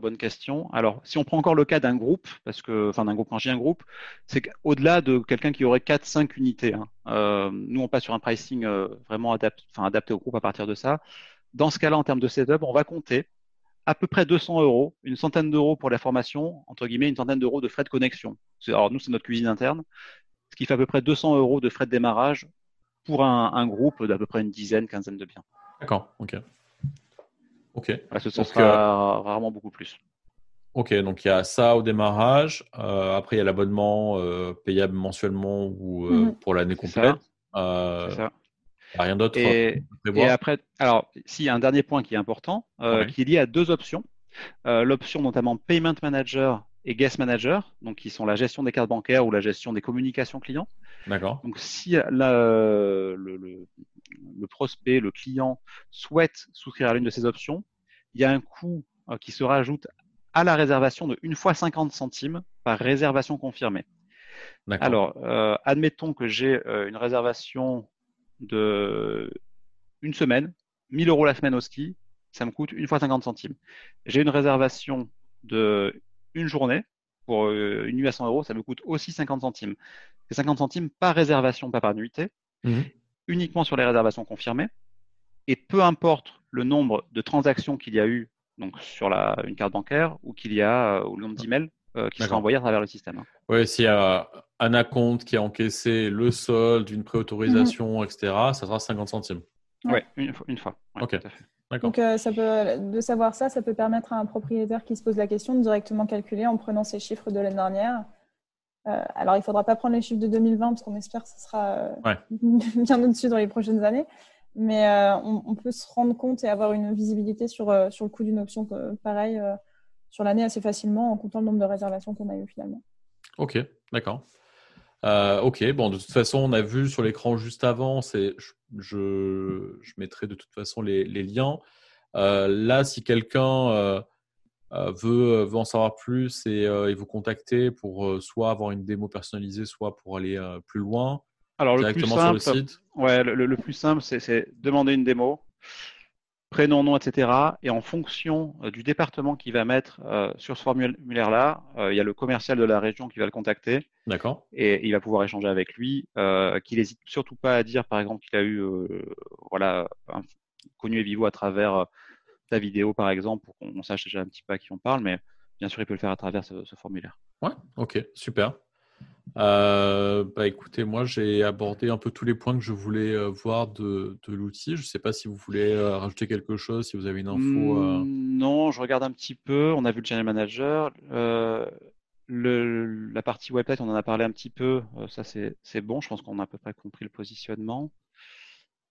bonne question. Alors, si on prend encore le cas d'un groupe, parce que, enfin, d'un groupe, quand j'ai un groupe, c'est qu'au-delà de quelqu'un qui aurait 4-5 unités, hein, nous, on passe sur un pricing vraiment adapté au groupe à partir de ça. Dans ce cas-là, en termes de setup, on va compter à peu près 200 euros, une centaine d'euros pour la formation, entre guillemets, une centaine d'euros de frais de connexion. Alors nous, c'est notre cuisine interne, ce qui fait à peu près 200 euros de frais de démarrage pour un, groupe d'à peu près une dizaine, quinzaine de biens. D'accord, ok. Ok. ce sera rarement beaucoup plus. Ok, donc il y a ça au démarrage. Euh, après, il y a l'abonnement euh, payable mensuellement ou euh, mhm. pour l'année complète. Ça rien d'autre et, après, alors, s'il y a un dernier point qui est important, euh, qui est lié à deux options. Euh, l'option notamment Payment Manager et Guest Manager, donc qui sont la gestion des cartes bancaires ou la gestion des communications clients. D'accord. Donc, si le, le, prospect, le client souhaite souscrire à l'une de ces options, il y a un coût euh, qui se rajoute à la réservation de une fois 50 centimes par réservation confirmée. Alors, admettons que j'ai une réservation de une semaine, 1000 euros la semaine au ski, ça me coûte une fois 50 centimes. J'ai une réservation de une journée pour euh, une nuit à 100 euros, ça me coûte aussi 50 centimes. C'est 50 centimes par réservation, pas par nuitée, mhm. uniquement sur les réservations confirmées. Et peu importe le nombre de transactions qu'il y a eu donc sur la, une carte bancaire ou qu'il y a euh, ou le nombre d'emails euh, qui sera envoyé à travers le système. Hein. Oui, s'il y a un acompte qui a encaissé le solde, une préautorisation, mhm. etc., ça sera 50 centimes. Oui, une, fois. ok. Donc, euh, ça peut, de savoir ça, ça peut permettre à un propriétaire qui se pose la question de directement calculer en prenant ces chiffres de l'année dernière. Euh, alors, il ne faudra pas prendre les chiffres de 2020 parce qu'on espère que ce sera bien au-dessus dans les prochaines années. Mais on, on, peut se rendre compte et avoir une visibilité sur, sur le coût d'une option pareil sur l'année assez facilement en comptant le nombre de réservations qu'on a eu finalement. Ok, d'accord. Euh, ok, bon, de toute façon, on a vu sur l'écran juste avant, je, je, je, mettrai de toute façon les, les liens. Euh, là, si quelqu'un euh, veut, veut, en savoir plus et, et vous contacter pour soit avoir une démo personnalisée, soit pour aller plus loin, Alors, directement le plus simple, sur le site Ouais, le, le plus simple, c'est demander une démo prénom, nom, etc. Et en fonction euh, du département qui va mettre euh, sur ce formulaire-là, euh, il y a le commercial de la région qui va le contacter. D'accord. Et il va pouvoir échanger avec lui. qu'il n'hésite surtout pas à dire, par exemple, qu'il a eu voilà, connu Evivo à travers ta vidéo, par exemple, pour qu'on sache déjà un petit peu à qui on parle. Mais bien sûr, il peut le faire à travers ce, ce formulaire. Ouais, ok, super. Euh, bah écoutez, moi j'ai abordé un peu tous les points que je voulais euh, voir de, l'outil. Je ne sais pas si vous voulez euh, rajouter quelque chose, si vous avez une info. Mmh, non, je regarde un petit peu. On a vu le Channel Manager. La partie website, on en a parlé un petit peu. ça, c'est bon. Je pense qu'on a à peu près compris le positionnement.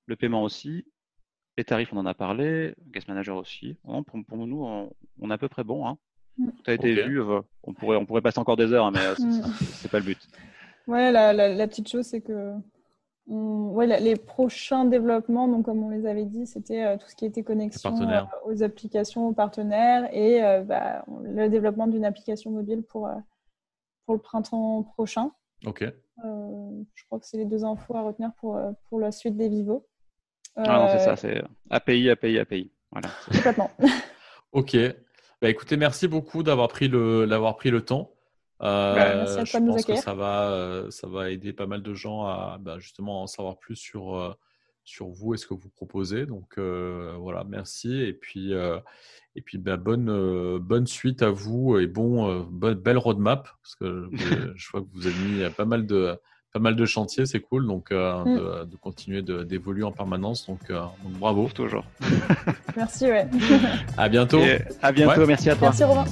Le paiement aussi. Les tarifs, on en a parlé. Guest Manager aussi. pour, pour, nous, on, on, est à peu près bon. Hein. Ça a été vu. Euh, on, pourrait, on pourrait passer encore des heures, hein, mais euh, mm. c'est pas le but. Ouais, la, la, petite chose, c'est que ouais, les prochains développements, donc comme on les avait dit, c'était euh, tout ce qui était connexion aux applications, aux partenaires et bah, le développement d'une application mobile pour, pour le printemps prochain. Ok. je crois que c'est les deux infos à retenir pour, pour la suite des Vivo. Ah non, c'est ça, c'est API, API, API. Voilà. Complètement. ok. Bah, écoutez, merci beaucoup d'avoir pris le, d'avoir pris le temps. Euh, bah, merci à je pense que ça va, euh, ça va aider pas mal de gens à bah, justement en savoir plus sur, euh, sur vous et ce que vous proposez. Donc voilà, merci. Et puis, et puis bonne, bonne suite à vous et bon, bonne, belle roadmap parce que je vois que vous avez mis pas mal de, pas mal de chantiers, c'est cool. Donc, euh, mm. de, continuer d'évoluer en permanence. Donc, euh, bravo. Toujours. Merci, ouais. à bientôt. à bientôt. Merci à toi. Merci, Romain.